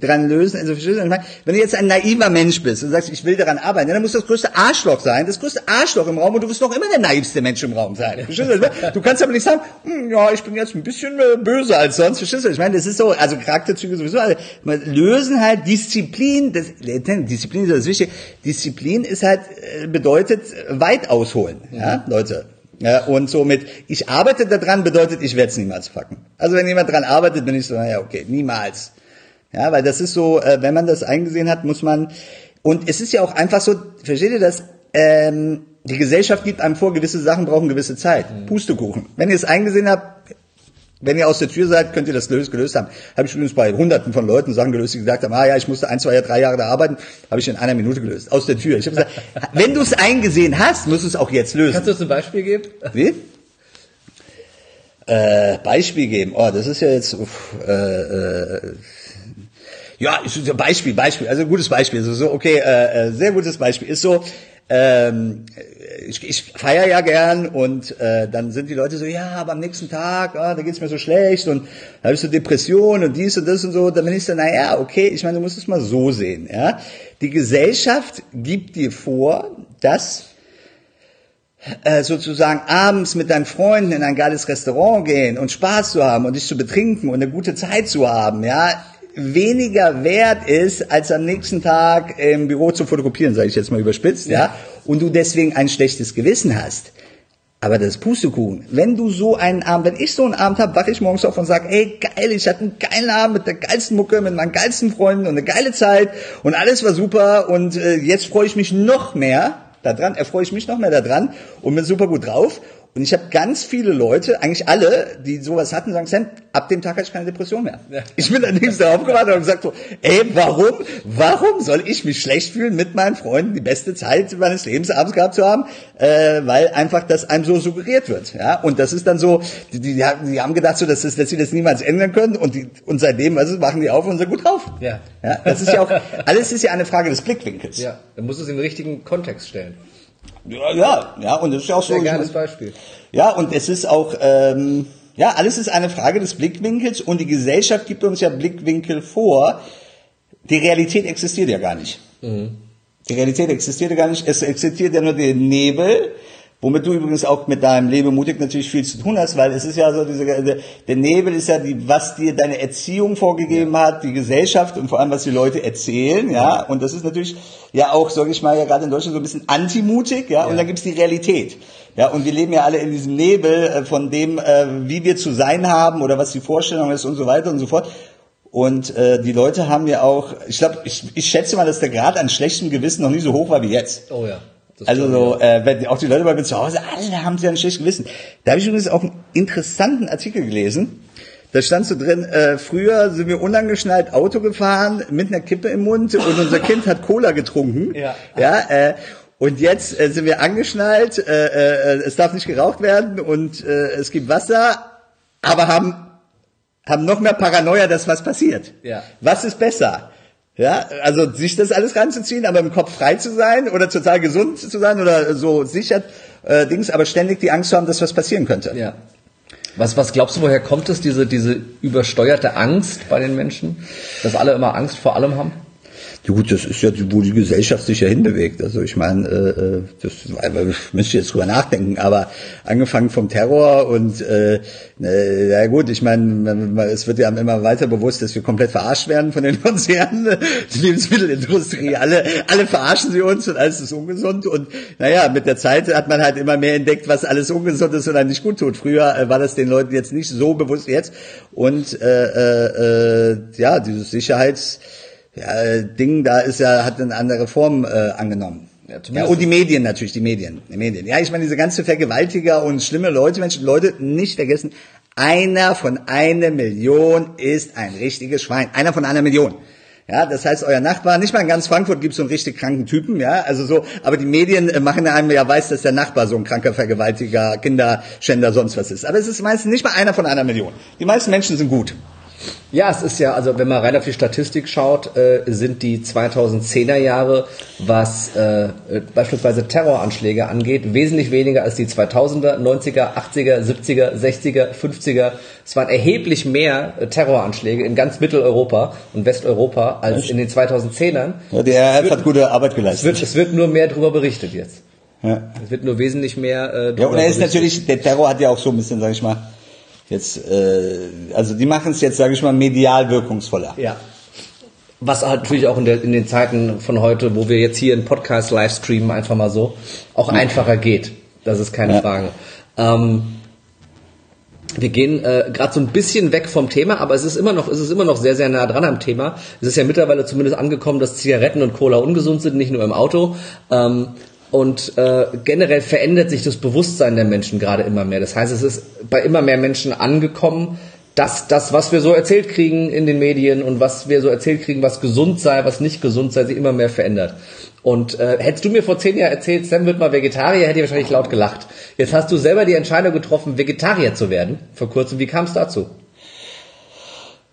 dran lösen, also wenn du jetzt ein naiver Mensch bist und sagst, ich will daran arbeiten, dann muss das größte Arschloch sein, das größte Arschloch im Raum und du wirst noch immer der naivste Mensch im Raum sein. Du kannst aber nicht sagen, hm, ja, ich bin jetzt ein bisschen äh, böse als sonst, verstehst du? Ich meine, das ist so, also Charakterzüge sowieso, also, lösen halt Disziplin, das, Disziplin ist das Wichtige, Disziplin ist halt, äh, bedeutet weit ausholen, ja, Leute. Ja, und somit, ich arbeite daran, bedeutet, ich werde es niemals packen. Also wenn jemand dran arbeitet, bin ich so, naja, okay, niemals. Ja, weil das ist so, äh, wenn man das eingesehen hat, muss man, und es ist ja auch einfach so, versteht ihr das, ähm, die Gesellschaft gibt einem vor, gewisse Sachen brauchen gewisse Zeit. Mhm. Pustekuchen. Wenn ihr es eingesehen habt, wenn ihr aus der Tür seid, könnt ihr das gelöst, gelöst haben. Habe ich übrigens bei hunderten von Leuten Sachen gelöst, die gesagt haben, ah ja, ich musste ein, zwei, drei Jahre da arbeiten, habe ich in einer Minute gelöst. Aus der Tür. Ich habe gesagt, [laughs] wenn du es eingesehen hast, musst du es auch jetzt lösen. Kannst du uns ein Beispiel geben? Wie? Äh, Beispiel geben. Oh, das ist ja jetzt. Uff, äh, äh, ja, ist ein Beispiel, Beispiel, also ein gutes Beispiel. Also so, okay, äh, äh, sehr gutes Beispiel. Ist so, ähm, ich, ich feiere ja gern und äh, dann sind die Leute so, ja, aber am nächsten Tag, ah, da geht's mir so schlecht und da ich so Depression und dies und das und so. Dann bin ich so, naja, okay, ich meine, du musst es mal so sehen. Ja? Die Gesellschaft gibt dir vor, dass äh, sozusagen abends mit deinen Freunden in ein geiles Restaurant gehen und Spaß zu haben und dich zu betrinken und eine gute Zeit zu haben, ja, weniger wert ist, als am nächsten Tag im Büro zu fotokopieren, sage ich jetzt mal überspitzt, ja. ja, und du deswegen ein schlechtes Gewissen hast. Aber das Pustekuchen. Wenn du so einen Abend, wenn ich so einen Abend habe, wache ich morgens auf und sage, ey, geil, ich hatte einen geilen Abend mit der geilsten Mucke, mit meinen geilsten Freunden und eine geile Zeit und alles war super und äh, jetzt freue ich mich noch mehr daran, erfreue ich mich noch mehr daran und bin super gut drauf und ich habe ganz viele Leute, eigentlich alle, die sowas hatten, sagen, Sam, ab dem Tag hatte ich keine Depression mehr. Ja. Ich bin dann nächsten aufgewacht und gesagt so, ey, warum, warum soll ich mich schlecht fühlen, mit meinen Freunden die beste Zeit meines Lebens abends gehabt zu haben? Äh, weil einfach das einem so suggeriert wird. Ja, und das ist dann so, die, die, die haben gedacht so, dass, das, dass sie das niemals ändern können und, die, und seitdem also, machen die auf und sind gut drauf. Ja. ja. Das ist ja auch, alles ist ja eine Frage des Blickwinkels. Ja, dann muss es in den richtigen Kontext stellen. Ja, ja, ja, und das ist ja auch so. Ein geiles Beispiel. Ja, und es ist auch, ähm, ja, alles ist eine Frage des Blickwinkels und die Gesellschaft gibt uns ja Blickwinkel vor. Die Realität existiert ja gar nicht. Mhm. Die Realität existiert ja gar nicht. Es existiert ja nur der Nebel Womit du übrigens auch mit deinem Lebe mutig natürlich viel zu tun hast, weil es ist ja so, diese, der Nebel ist ja die, was dir deine Erziehung vorgegeben hat, die Gesellschaft und vor allem, was die Leute erzählen, ja. Und das ist natürlich ja auch, sage ich mal, ja gerade in Deutschland so ein bisschen antimutig, ja. Und dann gibt's die Realität. Ja, und wir leben ja alle in diesem Nebel äh, von dem, äh, wie wir zu sein haben oder was die Vorstellung ist und so weiter und so fort. Und äh, die Leute haben ja auch, ich glaube, ich, ich schätze mal, dass der Grad an schlechtem Gewissen noch nie so hoch war wie jetzt. Oh ja. Das also so, äh, wenn auch die Leute bei mir zu Hause, alle haben sie ein schlechtes Gewissen. Da habe ich übrigens auch einen interessanten Artikel gelesen. Da stand so drin, äh, früher sind wir unangeschnallt Auto gefahren mit einer Kippe im Mund und unser Kind hat Cola getrunken. [laughs] Ja. ja äh, und jetzt äh, sind wir angeschnallt, äh, äh, es darf nicht geraucht werden und äh, es gibt Wasser, aber haben, haben noch mehr Paranoia, dass was passiert. Ja. Was ist besser? Ja, also sich das alles ranzuziehen, aber im Kopf frei zu sein oder total gesund zu sein oder so sicher äh, Dings, aber ständig die Angst zu haben, dass was passieren könnte. Ja. Was, was glaubst du, woher kommt es, diese, diese übersteuerte Angst bei den Menschen? Dass alle immer Angst vor allem haben? Ja gut, das ist ja, wo die Gesellschaft sich ja hinbewegt. Also ich meine, äh, das müsste ich jetzt drüber nachdenken, aber angefangen vom Terror und äh, äh, ja gut, ich meine, es wird ja immer weiter bewusst, dass wir komplett verarscht werden von den [laughs] Konzernen, die Lebensmittelindustrie, alle, alle verarschen sie uns und alles ist ungesund und naja, mit der Zeit hat man halt immer mehr entdeckt, was alles ungesund ist und einem nicht gut tut. Früher äh, war das den Leuten jetzt nicht so bewusst jetzt und äh, äh, äh, ja, dieses Sicherheits ja, Ding da ist ja, hat eine andere Form äh, angenommen. Ja, ja, und die Medien natürlich, die Medien, die Medien. Ja, ich meine, diese ganze Vergewaltiger und schlimme Leute, Menschen, Leute, nicht vergessen, einer von einer Million ist ein richtiges Schwein. Einer von einer Million. Ja, das heißt, euer Nachbar, nicht mal in ganz Frankfurt gibt es so einen richtig kranken Typen, ja, also so, aber die Medien äh, machen einem ja weiß, dass der Nachbar so ein kranker Vergewaltiger, Kinderschänder, sonst was ist. Aber es ist meistens nicht mal einer von einer Million. Die meisten Menschen sind gut. Ja, es ist ja, also wenn man rein auf die Statistik schaut, äh, sind die 2010er Jahre, was äh, beispielsweise Terroranschläge angeht, wesentlich weniger als die 2000er, 90er, 80er, 70er, 60er, 50er. Es waren erheblich mehr äh, Terroranschläge in ganz Mitteleuropa und Westeuropa als in den 2010ern. Ja, der RF hat gute Arbeit geleistet. Es wird, es wird nur mehr darüber berichtet jetzt. Ja. Es wird nur wesentlich mehr. Äh, ja, und er ist natürlich, der Terror hat ja auch so ein bisschen, sag ich mal, jetzt, äh, also die machen es jetzt, sage ich mal, medial wirkungsvoller. Ja. Was halt natürlich auch in, der, in, den Zeiten von heute, wo wir jetzt hier einen Podcast live streamen, einfach mal so, auch ja. einfacher geht. Das ist keine ja. Frage. Ähm, wir gehen äh, gerade so ein bisschen weg vom Thema, aber es ist immer noch, es ist immer noch sehr, sehr nah dran am Thema. Es ist ja mittlerweile zumindest angekommen, dass Zigaretten und Cola ungesund sind, nicht nur im Auto. Ähm, und äh, generell verändert sich das Bewusstsein der Menschen gerade immer mehr. Das heißt, es ist bei immer mehr Menschen angekommen, dass das, was wir so erzählt kriegen in den Medien und was wir so erzählt kriegen, was gesund sei, was nicht gesund sei, sich immer mehr verändert. Und äh, hättest du mir vor zehn Jahren erzählt, Sam wird mal Vegetarier, hätte ich wahrscheinlich laut gelacht. Jetzt hast du selber die Entscheidung getroffen, Vegetarier zu werden, vor kurzem. Wie kam es dazu?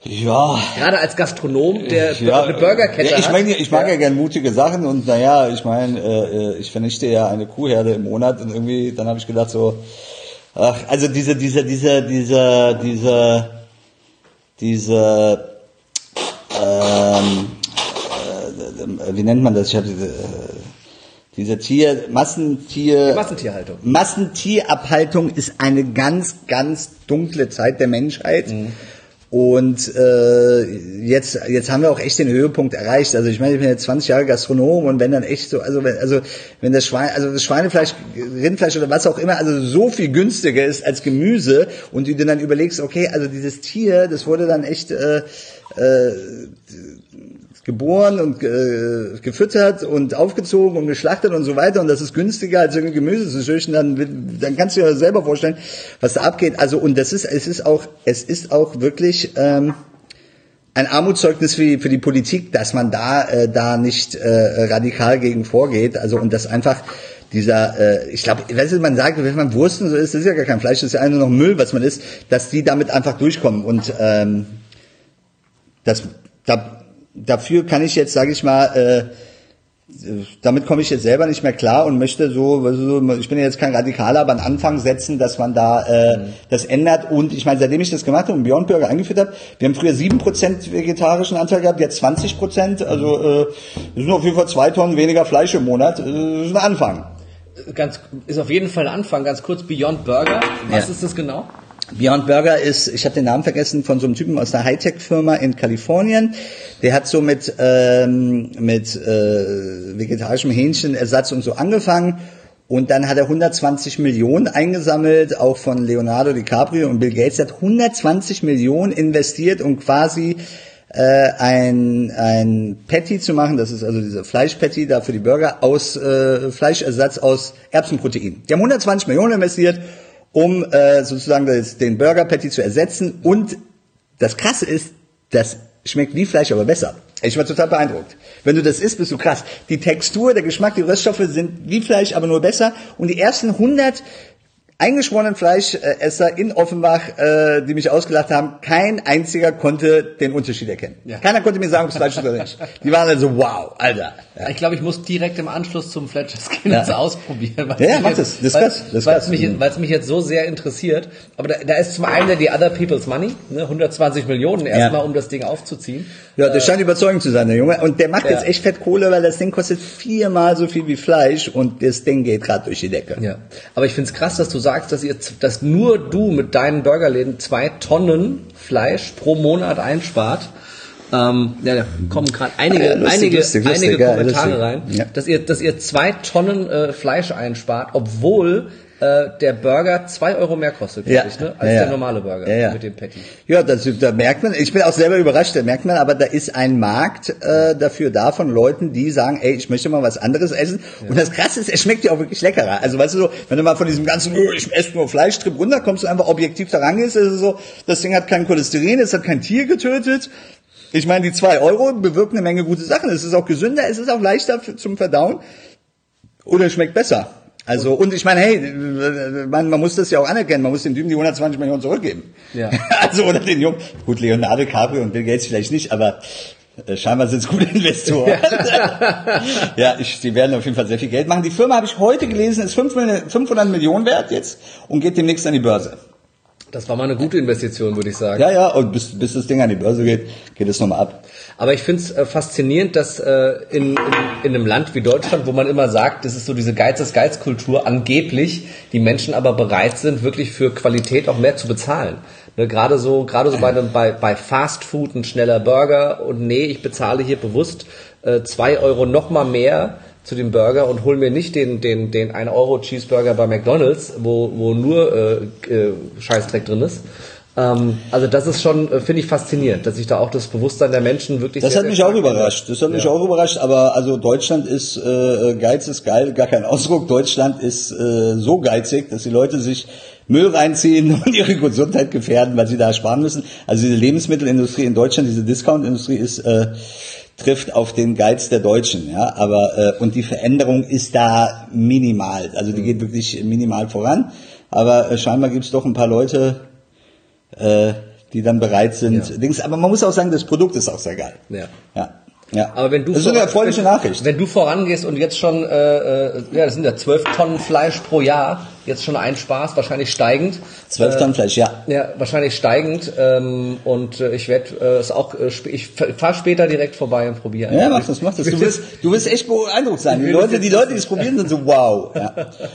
Ja. Gerade als Gastronom, der ja, eine Burgerkette ja, ich meine, ich mag ja. ja gern mutige Sachen und naja, ich meine, äh, ich vernichte ja eine Kuhherde im Monat und irgendwie, dann habe ich gedacht so, ach, also diese, diese, diese, diese, diese, diese, ähm, äh, wie nennt man das? Ich hatte äh, diese Tier, Massentier, Massentierhaltung. Massentierabhaltung ist eine ganz, ganz dunkle Zeit der Menschheit. Mhm und äh, jetzt, jetzt haben wir auch echt den Höhepunkt erreicht. Also ich meine, ich bin jetzt 20 Jahre Gastronom und wenn dann echt so, also wenn, also wenn das Schwein, also das Schweinefleisch, Rindfleisch oder was auch immer, also so viel günstiger ist als Gemüse und du dir dann überlegst, okay, also dieses Tier, das wurde dann echt äh, äh, geboren und äh, gefüttert und aufgezogen und geschlachtet und so weiter und das ist günstiger als irgendwie Gemüse zu züchten, dann, dann kannst du dir selber vorstellen, was da abgeht. Also und das ist, es ist auch, es ist auch wirklich ähm, ein Armutszeugnis für, für die Politik, dass man da äh, da nicht äh, radikal gegen vorgeht. Also und das einfach dieser, äh, ich glaube, weißt du, man sagt, wenn man Wursten so ist, das ist ja gar kein Fleisch, das ist ja nur noch Müll, was man isst, dass die damit einfach durchkommen und ähm, das da dafür kann ich jetzt, sage ich mal, äh, damit komme ich jetzt selber nicht mehr klar und möchte so, ich bin jetzt kein Radikaler, aber einen Anfang setzen, dass man da äh, mhm. das ändert. Und ich meine, seitdem ich das gemacht habe und Beyond Burger eingeführt habe, wir haben früher sieben Prozent vegetarischen Anteil gehabt, jetzt 20 Prozent. Also äh, das sind auf jeden Fall zwei Tonnen weniger Fleisch im Monat. Das ist ein Anfang. Ganz, ist auf jeden Fall ein Anfang. Ganz kurz, Beyond Burger, was ja. ist das genau? Beyond Burger ist, ich habe den Namen vergessen, von so einem Typen aus einer Hightech-Firma in Kalifornien. Der hat so mit, ähm, mit äh, vegetarischem Hähnchenersatz und so angefangen. Und dann hat er 120 Millionen eingesammelt, auch von Leonardo DiCaprio und Bill Gates. Hat 120 Millionen investiert, um quasi äh, ein, ein Patty zu machen. Das ist also diese Fleischpatty da für die Burger aus äh, Fleischersatz aus Erbsenprotein. Die haben 120 Millionen investiert um äh, sozusagen das, den Burger Patty zu ersetzen und das Krasse ist, das schmeckt wie Fleisch, aber besser. Ich war total beeindruckt. Wenn du das isst, bist du krass. Die Textur, der Geschmack, die Röststoffe sind wie Fleisch, aber nur besser. Und die ersten 100 eingeschworenen Fleischesser in Offenbach, äh, die mich ausgelacht haben, kein einziger konnte den Unterschied erkennen. Ja. Keiner konnte mir sagen, ob es Fleisch ist oder nicht. Die waren also, wow, Alter. Ja. Ich glaube, ich muss direkt im Anschluss zum Fletcher Skinners Ja. ausprobieren. Weil Ja, ja, es mach mich das. jetzt- Das ist weil-. Das krass. es mich, es mich jetzt so sehr interessiert. Aber da, da ist zum einen die Other People's Money, ne, 120 Millionen erstmal, Ja. um das Ding aufzuziehen. Ja, der scheint überzeugend zu sein, der Junge. Und der macht Ja. jetzt echt fett Kohle, weil das Ding kostet viermal so viel wie Fleisch und das Ding geht gerade durch die Decke. Ja, aber ich find's krass, dass du sagst, dass ihr, dass nur du mit deinen Burgerläden zwei Tonnen Fleisch pro Monat einspart. Ähm, ja, da kommen gerade einige, Ja, lustig, einige, lustig, lustig, einige Kommentare rein, Ja. dass ihr, dass ihr zwei Tonnen äh, Fleisch einspart, obwohl äh, der Burger zwei Euro mehr kostet, Ja. ich, ne, als Ja, der normale Burger Ja, mit dem Patty. Ja, das, da merkt man, ich bin auch selber überrascht, da merkt man, aber da ist ein Markt äh, dafür da von Leuten, die sagen, ey, ich möchte mal was anderes essen. Und das Krasse ist, es schmeckt ja auch wirklich leckerer. Also weißt du so, wenn du mal von diesem ganzen, oh, ich esse nur Fleischtrip runterkommst, du einfach objektiv da rangehst, ist es so, das Ding hat kein Cholesterin, es hat kein Tier getötet. Ich meine, die zwei Euro bewirken eine Menge gute Sachen. Es ist auch gesünder, es ist auch leichter zum Verdauen. Oder es schmeckt besser. Also, und ich meine, hey, man, man muss das ja auch anerkennen, man muss den Typen die 120 Millionen zurückgeben. Ja. [laughs] Also, oder den Jungen. Gut, Leonardo DiCaprio und Bill Gates vielleicht nicht, aber äh, scheinbar sind es gute Investoren. [laughs] ja, ich, die werden auf jeden Fall sehr viel Geld machen. Die Firma, habe ich heute gelesen, ist 5 Millionen- 500 Millionen wert jetzt und geht demnächst an die Börse. Das war mal eine gute Investition, würde ich sagen. Ja, ja, und bis, bis das Ding an die Börse geht, geht es nochmal ab. Aber ich finde es äh, faszinierend, dass äh, in, in, in einem Land wie Deutschland, wo man immer sagt, das ist so diese Geiz ist Geizkultur, angeblich die Menschen aber bereit sind, wirklich für Qualität auch mehr zu bezahlen. Ne, gerade so, gerade so bei, bei, bei Fast Food ein schneller Burger und nee, ich bezahle hier bewusst äh, zwei Euro noch mal mehr zu dem Burger und hol mir nicht den den den 1 Euro Cheeseburger bei McDonald's, wo wo nur äh, äh, Scheißdreck drin ist. Ähm, also das ist schon, äh, finde ich faszinierend, dass sich da auch das Bewusstsein der Menschen wirklich. Das sehr, hat sehr mich auch überrascht. Das hat mich Ja. auch überrascht. Aber also Deutschland ist äh, Geiz ist geil, gar kein Ausdruck. Deutschland ist äh, so geizig, dass die Leute sich Müll reinziehen [laughs] und ihre Gesundheit gefährden, weil sie da sparen müssen. Also diese Lebensmittelindustrie in Deutschland, diese Discount-Industrie ist äh, trifft auf den Geiz der Deutschen, ja. Aber äh, und die Veränderung ist da minimal. Also die geht wirklich minimal voran. Aber äh, scheinbar gibt es doch ein paar Leute, äh, die dann bereit sind. Ja. Dings, aber man muss auch sagen, das Produkt ist auch sehr geil. Ja. Ja. Ja. Aber wenn du das ist eine erfreuliche wenn, Nachricht. Wenn du vorangehst und jetzt schon, äh, äh, ja, das sind ja zwölf Tonnen Fleisch pro Jahr, jetzt schon einsparst, wahrscheinlich steigend. Zwölf Äh, Tonnen Fleisch, ja. Ja, wahrscheinlich steigend. Ähm, und äh, ich werde äh, es auch, äh, ich fahr später direkt vorbei und probiere. Ja, mach das, mach das. Du [laughs] wirst, du wirst echt beeindruckt sein. Die Leute, die Leute, die es probieren, sind so wow. Ja.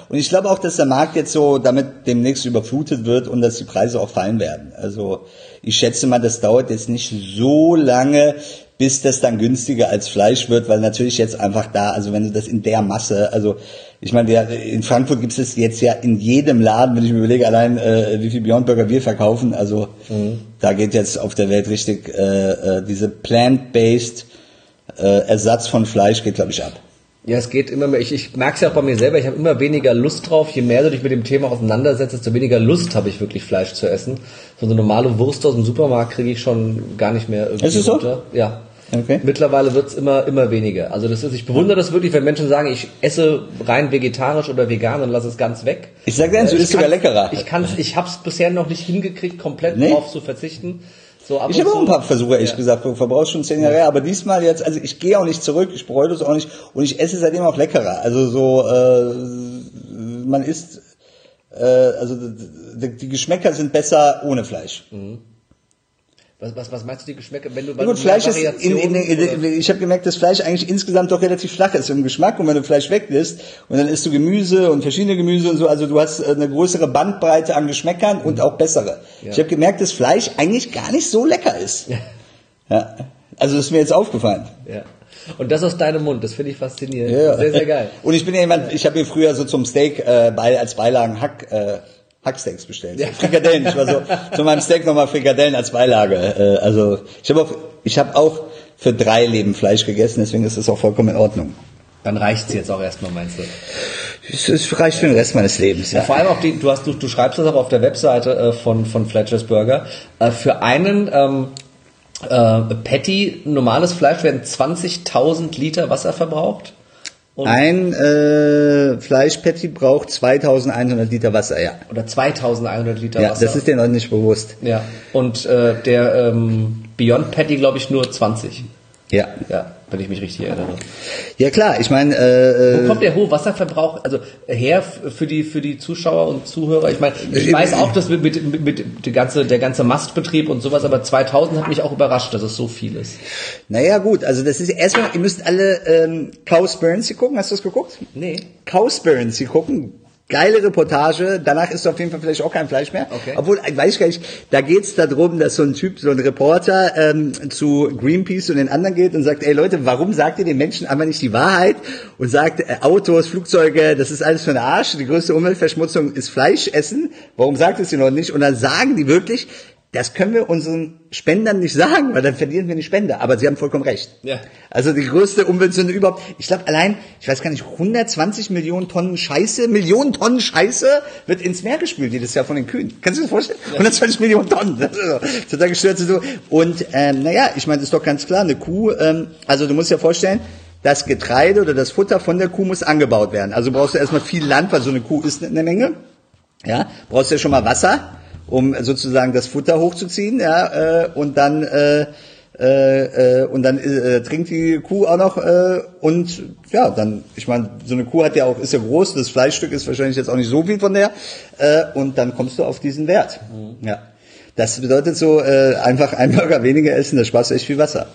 Und ich glaube auch, dass der Markt jetzt so damit demnächst überflutet wird und dass die Preise auch fallen werden. Also ich schätze mal, das dauert jetzt nicht so lange, bis das dann günstiger als Fleisch wird, weil natürlich jetzt einfach da, also wenn du das in der Masse, also ich meine, in Frankfurt gibt es jetzt ja in jedem Laden, wenn ich mir überlege, allein äh, wie viel Beyond Burger wir verkaufen, also da geht jetzt auf der Welt richtig äh, äh, diese plant-based äh, Ersatz von Fleisch geht, glaube ich, ab. Ja, es geht immer mehr. Ich, ich merke es ja auch bei mir selber. Ich habe immer weniger Lust drauf. Je mehr du dich mit dem Thema auseinandersetzt, desto weniger Lust habe ich wirklich Fleisch zu essen. So eine normale Wurst aus dem Supermarkt kriege ich schon gar nicht mehr irgendwie Ist es so? runter. Ja. Okay. Mittlerweile wird's immer immer weniger. Also das ist, ich bewundere das wirklich, wenn Menschen sagen, ich esse rein vegetarisch oder vegan und lasse es ganz weg. Ich sag dir eins, du Äh, isst sogar leckerer. Ich kann's, ich habe es bisher noch nicht hingekriegt, komplett Nee. drauf zu verzichten. So ab Ich habe auch ein paar Versuche, ehrlich Ja. gesagt, verbrauchst schon zehn Jahre, her, aber diesmal jetzt, also ich gehe auch nicht zurück, ich bereue das auch nicht und ich esse seitdem auch leckerer. Also so, äh, man isst, äh, also die, die Geschmäcker sind besser ohne Fleisch. Was, was, was meinst du die Geschmäcker, wenn du Ja, weil gut, Fleisch ist, in, in, in, ich habe gemerkt, dass Fleisch eigentlich insgesamt doch relativ flach ist im Geschmack und wenn du Fleisch weglässt und dann isst du Gemüse und verschiedene Gemüse und so, also du hast äh, eine größere Bandbreite an Geschmäckern und auch bessere. Ja. Ich habe gemerkt, dass Fleisch eigentlich gar nicht so lecker ist. Ja. Also das ist mir jetzt aufgefallen. Ja. Und das aus deinem Mund, das finde ich faszinierend. Ja. Sehr, sehr geil. Und ich bin ja jemand, ich habe mir früher so zum Steak äh, bei, als Beilagen Hack, äh, Hacksteaks bestellt. Ja. Frikadellen. Ich war so zu meinem Steak nochmal Frikadellen als Beilage. Äh, also ich habe auch, ich habe auch für drei Leben Fleisch gegessen, deswegen ist das auch vollkommen in Ordnung. Dann reicht's jetzt auch erstmal, meinst du? Es reicht für den Rest meines Lebens. Ja, Ja. vor allem auch die, du hast, du, du schreibst das auch auf der Webseite äh, von, von Fletcher's Burger. Äh, für einen ähm, äh, Patty, normales Fleisch, werden 20.000 Liter Wasser verbraucht. Ein äh, Fleischpatty braucht 2100 Liter Wasser, ja. Oder 2.100 Liter Ja, Wasser. das ist dir noch nicht bewusst. ja. Und äh, der ähm, Beyond Patty, glaube ich, nur 20. Ja. Ja, wenn ich mich richtig erinnere. Ja klar, ich meine, äh, Wo kommt der hohe Wasserverbrauch also her für die für die Zuschauer und Zuhörer? Ich meine, ich weiß auch, dass mit, mit, mit der ganze der ganze Mastbetrieb und sowas, aber 2000 hat mich auch überrascht, dass es so viel ist. naja gut, also das ist erstmal, ihr müsst alle ähm, Cowspiracy gucken, hast du das geguckt? Nee. Cowspiracy gucken. Geile Reportage, danach ist auf jeden Fall vielleicht auch kein Fleisch mehr. Okay. Obwohl, weiß ich gar nicht, da geht's darum, dass so ein Typ, so ein Reporter ähm, zu Greenpeace und den anderen geht und sagt, ey Leute, warum sagt ihr den Menschen einfach nicht die Wahrheit und sagt, äh, Autos, Flugzeuge, das ist alles für den Arsch, die größte Umweltverschmutzung ist Fleisch essen, warum sagt es ihr noch nicht? Und dann sagen die wirklich, das können wir unseren Spendern nicht sagen, weil dann verlieren wir die Spender. Aber sie haben vollkommen recht. Ja. Also die größte Umweltsünde überhaupt. Ich glaube allein, ich weiß gar nicht, 120 Millionen Tonnen Scheiße, Millionen Tonnen Scheiße wird ins Meer gespült jedes Jahr von den Kühen. Kannst du dir das vorstellen? 120 Millionen Tonnen. Das ist so, total gestört. Und ähm, naja, ich meine, das ist doch ganz klar, eine Kuh, ähm, also du musst dir vorstellen, das Getreide oder das Futter von der Kuh muss angebaut werden. Also brauchst du erstmal viel Land, weil so eine Kuh ist eine Menge. Ja, brauchst du ja schon mal Wasser, um sozusagen das Futter hochzuziehen, ja, äh, und dann äh, äh, äh, und dann äh, trinkt die Kuh auch noch äh, und ja, dann, ich meine, so eine Kuh hat ja auch, ist ja groß, das Fleischstück ist wahrscheinlich jetzt auch nicht so viel von der äh, und dann kommst du auf diesen Wert. Ja. Das bedeutet so, äh, einfach ein Burger weniger essen, da sparst du echt viel Wasser.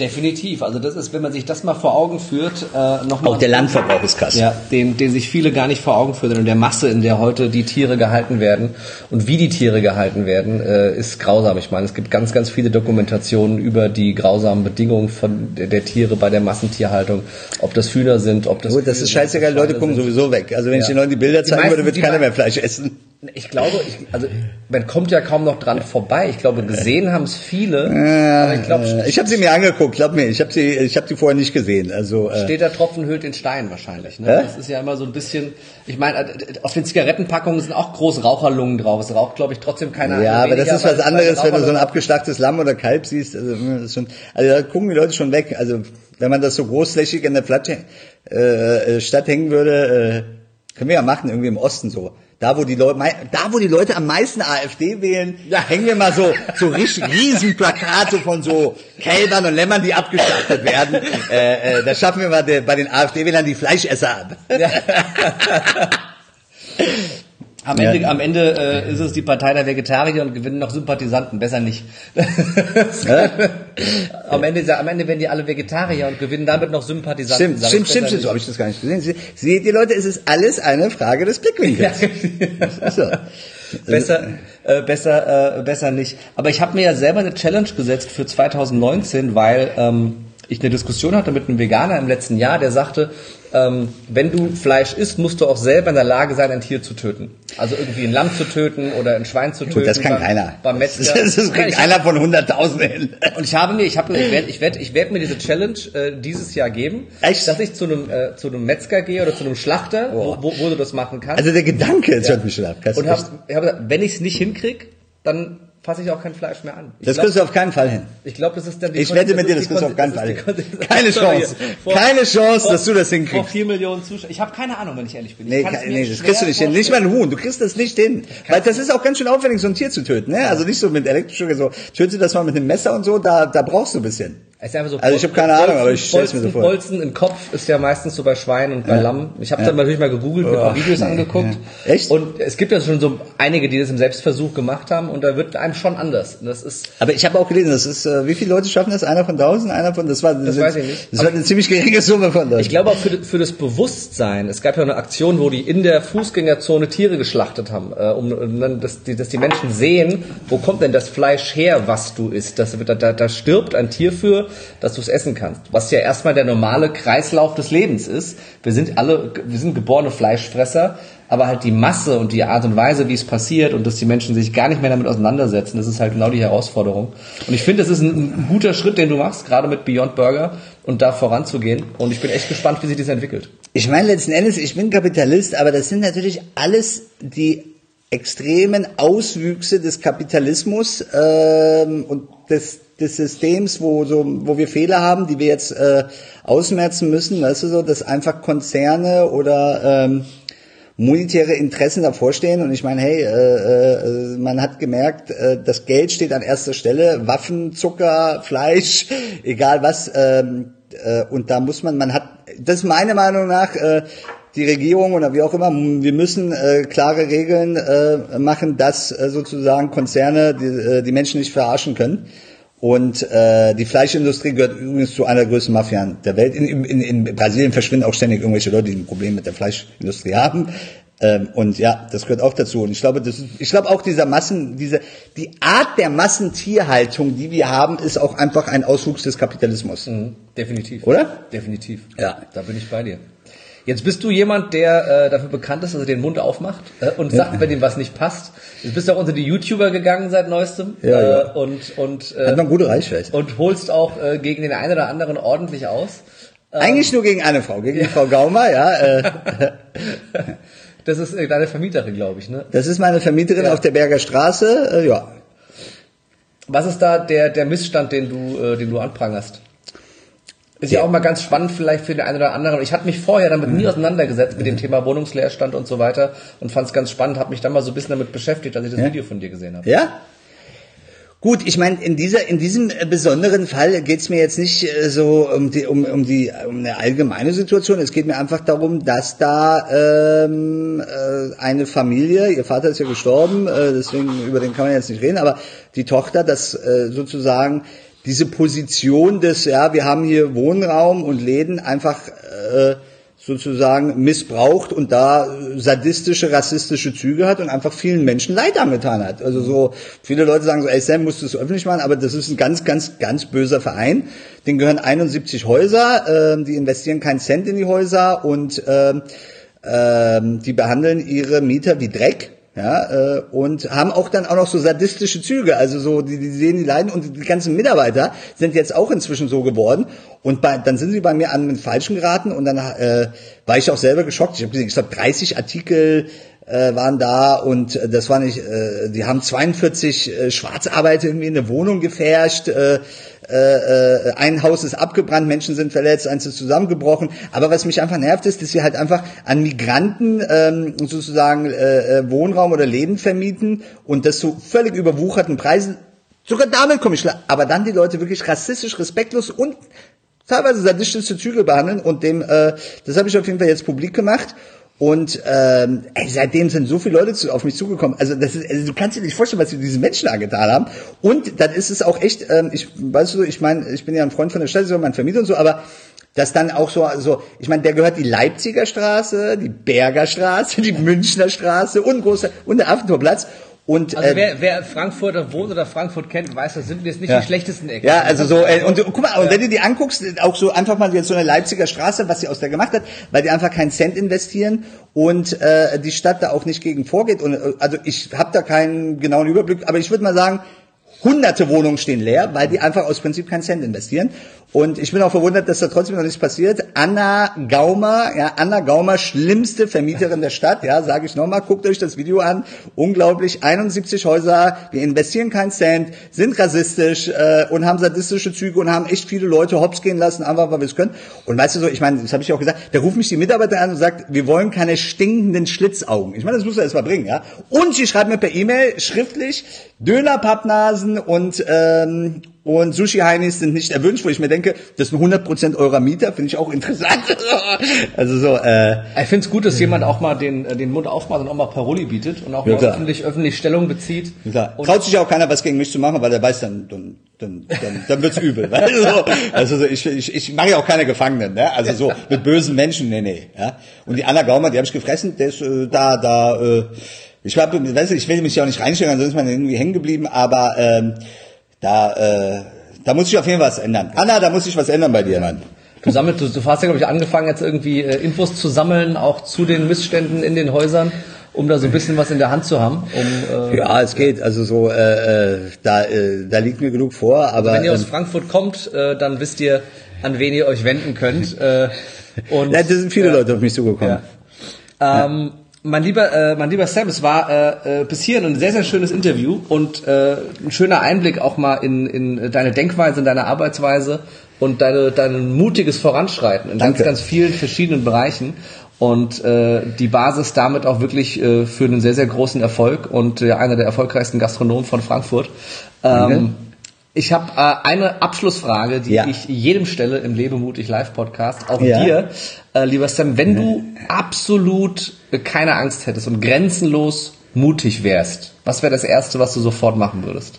Definitiv. Also das ist, wenn man sich das mal vor Augen führt, äh, nochmal. Auch der Landverbrauch ist krass. Ja, den, den sich viele gar nicht vor Augen führen und der Masse, in der heute die Tiere gehalten werden und wie die Tiere gehalten werden, äh, ist grausam. Ich meine, es gibt ganz, ganz viele Dokumentationen über die grausamen Bedingungen von der, der Tiere bei der Massentierhaltung, ob das Hühner sind, ob das Gut, das Kühe ist scheißegal, Leute gucken sind. sowieso weg. Also wenn ich Ja. den Leuten die Bilder Die zeigen meisten- würde, wird die keiner mehr Fleisch essen. Ich glaube, ich, also man kommt ja kaum noch dran vorbei. Ich glaube, gesehen haben es viele, aber ich glaube, ich habe sie mir angeguckt, glaub mir, ich habe sie, ich habe die vorher nicht gesehen. Also äh, steht der Tropfen hüllt den Stein wahrscheinlich. Ne? Hä? Das ist ja immer so ein bisschen. Ich meine, äh, auf den Zigarettenpackungen sind auch große Raucherlungen drauf. Es raucht, glaube ich, trotzdem keiner. ja, aber das ist was anderes, wenn du so ein abgeschlachtes Lamm oder Kalb siehst. Also, ist schon, also da gucken die Leute schon weg. Also wenn man das so großflächig in der Platte, äh, äh, Stadt hängen würde, äh, können wir ja machen, irgendwie im Osten so. Da wo die Leute, da wo die Leute am meisten AfD wählen, da hängen wir mal so so richtig [laughs] riesen Plakate von so Kälbern und Lämmern, die abgeschlachtet werden. Äh, äh, da schaffen wir mal de, bei den AfD-Wählern die Fleischesser ab. [laughs] Am Ende, am Ende äh, ist es die Partei der Vegetarier und gewinnen noch Sympathisanten. Besser nicht. am, Ende, ja- am Ende werden die alle Vegetarier und gewinnen damit noch Sympathisanten. Stimmt, stimmt, stimmt, stimmt, so habe ich das gar nicht gesehen. Sie- Seht ihr Leute, es ist alles eine Frage des Blickwinkels. so. Besser, äh, besser, äh, besser nicht. Aber ich habe mir ja selber eine Challenge gesetzt für 2019, weil ähm, ich eine Diskussion hatte mit einem Veganer im letzten Jahr, der sagte, ähm, wenn du Fleisch isst, musst du auch selber in der Lage sein, ein Tier zu töten. Also irgendwie ein Lamm zu töten oder ein Schwein zu töten. Gut, das kann beim, keiner. Beim Metzger. Das, das Ich- einer von 100.000 hin. und ich habe mir, ich habe, ich werde, ich werde, ich werde mir diese Challenge äh, dieses Jahr geben, Echt? dass ich zu einem, äh, zu einem Metzger gehe oder zu einem Schlachter, wo, wo, wo du das machen kannst. Also der Gedanke, jetzt hört mich schon ab. Das, und hab gesagt, wenn ich es nicht hinkrieg, dann fasse ich auch kein Fleisch mehr an. Ich das glaub- kriegst du auf keinen Fall hin. ich glaube, das ist dann die Ich wette mit dir, das kriegst du auf keinen Fall hin. [laughs] Keine Chance. Vor- Keine Chance, vor- dass du das Vor hinkriegst. vier Millionen Zuschauer. Ich habe keine Ahnung, wenn ich ehrlich bin. Ich Nee, nee, das kriegst du nicht hin. Nicht mal ein Huhn, du kriegst das nicht hin. Weil das ist auch ganz schön aufwendig, so ein Tier zu töten. Ne? Also nicht so mit Elektroschocker, so töte das mal mit einem Messer und so, da, da brauchst du ein bisschen. Ist einfach so Also ich habe keine Ahnung, aber ich stell's mir so vor. Bolzen im Kopf ist ja meistens so bei Schweinen und bei Lamm. Ich habe dann natürlich mal gegoogelt, mir ein paar Oh, Videos nee, angeguckt. ja. Echt? Und es gibt ja schon so einige, die das im Selbstversuch gemacht haben und da wird einem schon anders. Und Das ist Aber ich habe auch gelesen, das ist, äh, wie viele Leute schaffen das? Einer von tausend, einer von, das war, das, weiß ich nicht. Das war eine ziemlich geringe Summe von Leuten. Ich glaube auch für, für das Bewusstsein. Es gab ja eine Aktion, wo die in der Fußgängerzone Tiere geschlachtet haben, äh, um, um dann, dass, die, dass die Menschen sehen, wo kommt denn das Fleisch her, was du isst. Das, da, da, da stirbt ein Tier für, dass du es essen kannst. Was ja erstmal der normale Kreislauf des Lebens ist. Wir sind alle, wir sind geborene Fleischfresser. aber halt die Masse und die Art und Weise, wie es passiert und dass die Menschen sich gar nicht mehr damit auseinandersetzen, das ist halt genau die Herausforderung. Und ich finde, das ist ein, ein guter Schritt, den du machst, gerade mit Beyond Burger und da voranzugehen. Und ich bin echt gespannt, wie sich das entwickelt. Ich meine letzten Endes, ich bin Kapitalist, aber das sind natürlich alles die extremen Auswüchse des Kapitalismus ähm, und des, des Systems, wo so, wo wir Fehler haben, die wir jetzt äh, ausmerzen müssen, weißt du so, dass einfach Konzerne oder ähm, monetäre Interessen davor stehen und ich meine, hey, äh, äh, man hat gemerkt, äh, das Geld steht an erster Stelle, Waffen, Zucker, [laughs] Fleisch, egal was, ähm, äh, und da muss man, man hat, das ist meine Meinung nach, äh, die Regierung oder wie auch immer, wir müssen äh, klare Regeln äh, machen, dass äh, sozusagen Konzerne die, äh, die Menschen nicht verarschen können. Und äh, die Fleischindustrie gehört übrigens zu einer der größten Mafien der Welt. In, in, in Brasilien verschwinden auch ständig irgendwelche Leute, die ein Problem mit der Fleischindustrie haben. Ähm, und ja, das gehört auch dazu. Und ich glaube, das ist, ich glaube auch dieser Massen, diese die Art der Massentierhaltung, die wir haben, ist auch einfach ein Auswuchs des Kapitalismus. Mhm, definitiv. Oder? Definitiv. Ja. Da bin ich bei dir. Jetzt bist du jemand, der äh, dafür bekannt ist, dass er den Mund aufmacht äh, und sagt, wenn ihm was nicht passt. Jetzt bist du auch unter die YouTuber gegangen seit neuestem Ja, äh, ja. und und äh, Hat man gute Reichweite. und holst auch äh, gegen den einen oder anderen ordentlich aus. Eigentlich nur gegen eine Frau, gegen die Frau Gaumer, ja. Äh, [laughs] Das ist äh, deine Vermieterin, glaube ich, ne? das ist meine Vermieterin Ja. auf der Berger Straße. Äh, ja. Was ist da der der Missstand, den du äh, den du anprangerst? Ist ja. Ja. auch mal ganz spannend vielleicht für den einen oder anderen. Ich hatte mich vorher damit nie auseinandergesetzt mit dem Thema Wohnungsleerstand und so weiter und fand es ganz spannend, habe mich dann mal so ein bisschen damit beschäftigt, als ich das Ja. Video von dir gesehen habe. Ja? Gut, ich meine, in dieser, in diesem äh, besonderen Fall geht's mir jetzt nicht äh, so um die, um, um die, um eine allgemeine Situation. Es geht mir einfach darum, dass da ähm, äh, eine Familie, ihr Vater ist ja gestorben, äh, deswegen über den kann man jetzt nicht reden, aber die Tochter, das äh, sozusagen diese Position des, ja, wir haben hier Wohnraum und Läden einfach äh, sozusagen missbraucht und da äh, sadistische, rassistische Züge hat und einfach vielen Menschen Leid angetan hat. Also so, viele Leute sagen so, ey Sam, musst du es öffentlich machen, aber das ist ein ganz, ganz, ganz böser Verein. Den gehören 71 Häuser, ähm, die investieren keinen Cent in die Häuser und ähm, ähm, die behandeln ihre Mieter wie Dreck. Ja, äh, und haben auch dann auch noch so sadistische Züge, also so, die, die sehen die leiden und die ganzen Mitarbeiter sind jetzt auch inzwischen so geworden und bei, dann sind sie bei mir an den Falschen geraten und dann äh, war ich auch selber geschockt. Ich habe gesehen, ich glaube 30 Artikel äh, waren da und äh, das war nicht, äh, die haben 42 äh, Schwarzarbeiter irgendwie in eine Wohnung gefärscht, äh, äh, äh, ein Haus ist abgebrannt, Menschen sind verletzt, eins ist zusammengebrochen. Aber was mich einfach nervt, ist, dass sie halt einfach an Migranten ähm, sozusagen äh, äh, Wohnraum oder Läden vermieten und das zu völlig überwucherten Preisen. Sogar damit komme ich klar. Aber dann die Leute wirklich rassistisch, respektlos und teilweise sadistische Züge behandeln und dem, äh, das habe ich auf jeden Fall jetzt publik gemacht. Und ähm, ey, seitdem sind so viele Leute zu, auf mich zugekommen. Also das ist, also du kannst dir nicht vorstellen, was sie diesen Menschen angetan haben. Und dann ist es auch echt, ähm, ich weißt du, ich meine, ich bin ja ein Freund von der Stadt, so mein Vermieter und so, aber dass dann auch so, also ich meine, der gehört die Leipziger Straße, die Berger Straße, die Münchner Straße und große und der Affentorplatz. Und Also äh, wer, wer Frankfurter wohnt oder Frankfurt kennt, weiß, das sind jetzt nicht Ja. die schlechtesten Ecken. Ja, also so, äh, und, und guck mal, und wenn du die anguckst, auch so einfach mal jetzt so eine Leipziger Straße, was sie aus der gemacht hat, weil die einfach keinen Cent investieren und äh, die Stadt da auch nicht gegen vorgeht. Und äh, also ich habe da keinen genauen Überblick, aber ich würde mal sagen, hunderte Wohnungen stehen leer, weil die einfach aus Prinzip keinen Cent investieren. Und ich bin auch verwundert, dass da trotzdem noch nichts passiert. Anna Gaumer, ja, Anna Gaumer, schlimmste Vermieterin der Stadt, ja, sage ich nochmal, guckt euch das Video an. Unglaublich, 71 Häuser, wir investieren keinen Cent, sind rassistisch äh, und haben sadistische Züge und haben echt viele Leute hops gehen lassen, einfach weil wir es können. Und weißt du so, ich meine, das habe ich auch gesagt, da ruft mich die Mitarbeiter an und sagt, wir wollen keine stinkenden Schlitzaugen. Ich meine, das muss er erst mal bringen, ja. Und sie schreibt mir per E-Mail schriftlich, Döner-Pappnasen und ähm, und Sushi-Heinis sind nicht erwünscht, wo ich mir denke, das sind 100% eurer Mieter, finde ich auch interessant. [laughs] also so, äh, Ich finde es gut, dass jemand auch mal den, äh, den Mund aufmacht und auch mal Paroli bietet und auch Ja, mal öffentlich, öffentlich Stellung bezieht. klar. Traut sich auch keiner, was gegen mich zu machen, weil er weiß, dann, dann, dann, dann, dann wird's übel. weißt [laughs] du, so. Also so, ich, ich, ich mache ja auch keine Gefangenen, ne? Also so mit bösen Menschen, nee, nee. Ja? Und die Anna Gaumer, die habe ich gefressen, der ist äh, da, da, äh, ich hab, weißt du, ich will mich ja auch nicht reinstellen, sonst ist man irgendwie hängen geblieben, aber ähm, da, äh, da muss ich auf jeden Fall was ändern. Anna, da muss ich was ändern bei dir, Mann. Du sammelst, du, du hast ja, glaube ich, angefangen, jetzt irgendwie äh, Infos zu sammeln, auch zu den Missständen in den Häusern, um da so ein bisschen was in der Hand zu haben. Um, äh, ja, es geht. Also so, äh, äh, da, äh, da liegt mir genug vor. Aber also wenn ihr aus Frankfurt kommt, äh, dann wisst ihr, an wen ihr euch wenden könnt. Äh, [laughs] und, ja, da sind viele Leute auf mich zugekommen. Ja. Ähm, mein lieber, äh, mein lieber Sam, es war äh, äh, bis hierhin ein sehr, sehr schönes Interview und äh, ein schöner Einblick auch mal in, in deine Denkweise, in deine Arbeitsweise und deine, dein mutiges Voranschreiten in Danke. ganz, ganz vielen verschiedenen Bereichen und äh, die Basis damit auch wirklich äh, für einen sehr, sehr großen Erfolg und äh, einer der erfolgreichsten Gastronomen von Frankfurt. Ähm, ich habe äh, eine Abschlussfrage, die ja. ich jedem stelle im Lebemutig Live Podcast, auch ja. dir, äh, lieber Sam. Wenn du absolut keine Angst hättest und grenzenlos mutig wärst, was wäre das Erste, was du sofort machen würdest?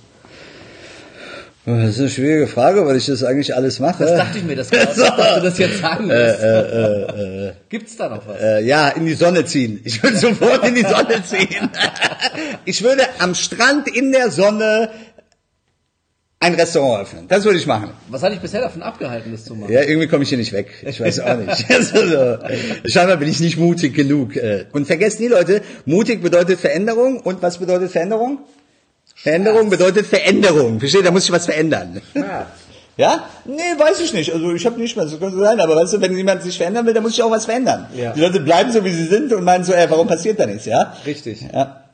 Das ist eine schwierige Frage, weil ich das eigentlich alles mache. Das dachte ich mir, [laughs] das so. dass du das jetzt sagen wirst. Äh, äh, äh, Gibt's da noch was? Äh, ja, in die Sonne ziehen. Ich würde sofort in die Sonne ziehen. [laughs] ich würde am Strand in der Sonne ein Restaurant öffnen. Das würde ich machen. Was hat dich bisher davon abgehalten, das zu machen? Ja, irgendwie komme ich hier nicht weg. Ich weiß auch nicht. [laughs] also, scheinbar bin ich nicht mutig genug. Äh. Und vergesst nie, Leute, mutig bedeutet Veränderung. Und was bedeutet Veränderung? Veränderung bedeutet Veränderung. Versteht? Da muss ich was verändern. Ja. [laughs] Ja? Nee, weiß ich nicht. Also ich habe nicht mehr, so könnte sein, aber weißt du, wenn jemand sich verändern will, dann muss ich auch was verändern. Ja. Die Leute bleiben so, wie sie sind und meinen so, ey, warum passiert da nichts, ja? Richtig. Ja.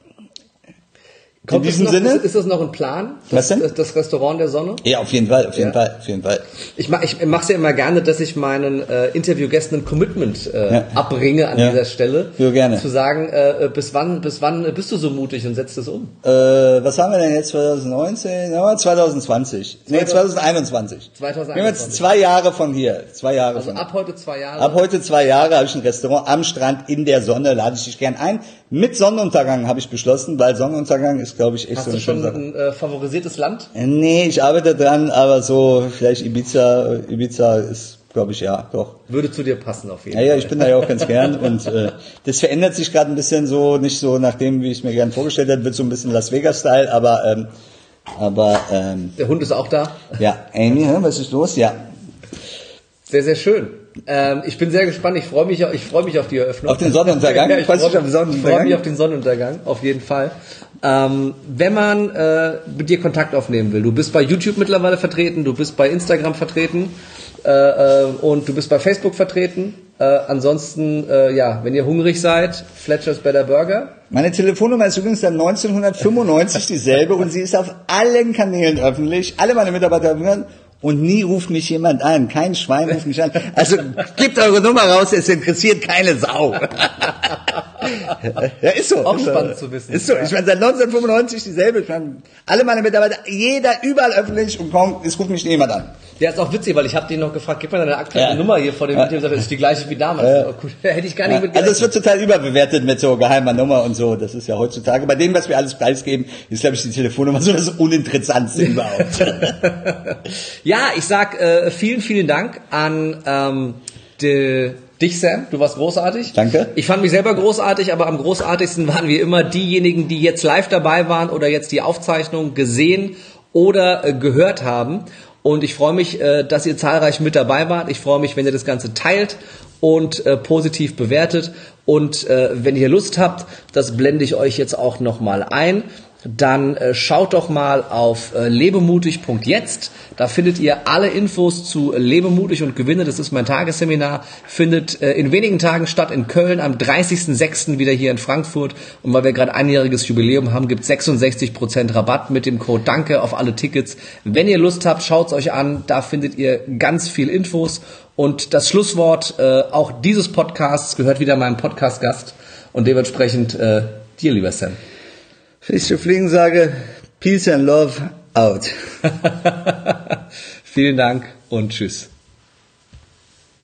Kommt in diesem noch, Sinne? Ist, ist, das noch ein Plan? Das, Was denn? Das, das, Restaurant der Sonne? Ja, auf jeden Fall, auf jeden ja. Fall, auf jeden Fall. Ich, mach, ich mache es ja immer gerne, dass ich meinen äh, Interviewgästen ein Commitment äh, ja. abbringe an ja. dieser Stelle. Ja, gerne. Zu sagen, äh, bis wann, bis wann bist du so mutig und setzt es um? Äh, was haben wir denn jetzt 2019? Ja, 2020. Nee, 2021. 2021. Wir haben jetzt zwei Jahre von hier. Zwei Jahre also von ab heute zwei Jahre. Ab heute zwei Jahre habe ich ein Restaurant am Strand in der Sonne, lade ich dich gern ein. Mit Sonnenuntergang habe ich beschlossen, weil Sonnenuntergang ist, glaube ich, echt Hast so eine schöne schon ein äh, favorisiertes Land? Äh, nee, ich arbeite dran, aber so vielleicht Ibiza, Ibiza ist glaube ich, ja, doch. Würde zu dir passen auf jeden ja, Fall. Ja, ich bin da ja auch ganz gern und äh, das verändert sich gerade ein bisschen so, nicht so nach dem, wie ich mir gern vorgestellt hätte, wird so ein bisschen Las Vegas-Style, aber ähm, aber ähm, der Hund ist auch da. Ja, Amy, was ist los? Ja. Sehr, sehr schön. Ähm, ich bin sehr gespannt. Ich freue mich, ich freue mich auf die Eröffnung. Auf den Sonnenuntergang. [laughs] ja, ich freue mich, freu mich auf den Sonnenuntergang, auf jeden Fall. Ähm, wenn man äh, mit dir Kontakt aufnehmen will, du bist bei YouTube mittlerweile vertreten, du bist bei Instagram vertreten äh, äh, und du bist bei Facebook vertreten. Äh, ansonsten, äh, ja, wenn ihr hungrig seid, Fletcher's Better Burger. Meine Telefonnummer ist übrigens dann 1995 dieselbe und sie ist auf allen Kanälen öffentlich. Alle meine Mitarbeiter und nie ruft mich jemand an. Kein Schwein ruft mich an. Also gebt eure Nummer raus, es interessiert keine Sau. [laughs] ja, ist so. Auch ist spannend so. zu wissen. Ist so. Ich meine, seit 1995 dieselbe. Ich meine, alle meine Mitarbeiter, jeder überall öffentlich und kaum, es ruft mich niemand an. Ja, ist auch witzig, weil ich habe den noch gefragt, gib mir deine aktuelle ja. Nummer hier vor dem ja. Video, das ist die gleiche wie damals. Ja. Oh, cool. [laughs] Hätte ich gar nicht ja. mit Also es wird total überbewertet mit so geheimer Nummer und so. Das ist ja heutzutage, bei dem, was wir alles preisgeben, ist, glaube ich, die Telefonnummer so das Uninteressantste [laughs] überhaupt. ja, ich sag äh, vielen, vielen Dank an ähm, de, dich, Sam. Du warst großartig. Danke. Ich fand mich selber großartig, aber am großartigsten waren wie immer diejenigen, die jetzt live dabei waren oder jetzt die Aufzeichnung gesehen oder äh, gehört haben. Und ich freue mich, äh, dass ihr zahlreich mit dabei wart. Ich freue mich, wenn ihr das Ganze teilt und äh, positiv bewertet. Und äh, wenn ihr Lust habt, das blende ich euch jetzt auch nochmal ein dann äh, schaut doch mal auf äh, lebemutig.jetzt. Da findet ihr alle Infos zu Lebemutig und Gewinne. Das ist mein Tagesseminar. Findet äh, in wenigen Tagen statt in Köln, am 30.06. wieder hier in Frankfurt. Und weil wir gerade einjähriges Jubiläum haben, gibt 66% Rabatt mit dem Code Danke auf alle Tickets. Wenn ihr Lust habt, schaut's euch an. Da findet ihr ganz viel Infos. Und das Schlusswort äh, auch dieses Podcasts gehört wieder meinem Podcast-Gast. Und dementsprechend äh, dir, lieber Sam. Ich zu fliegen sage, Peace and Love out. [laughs] Vielen Dank und tschüss.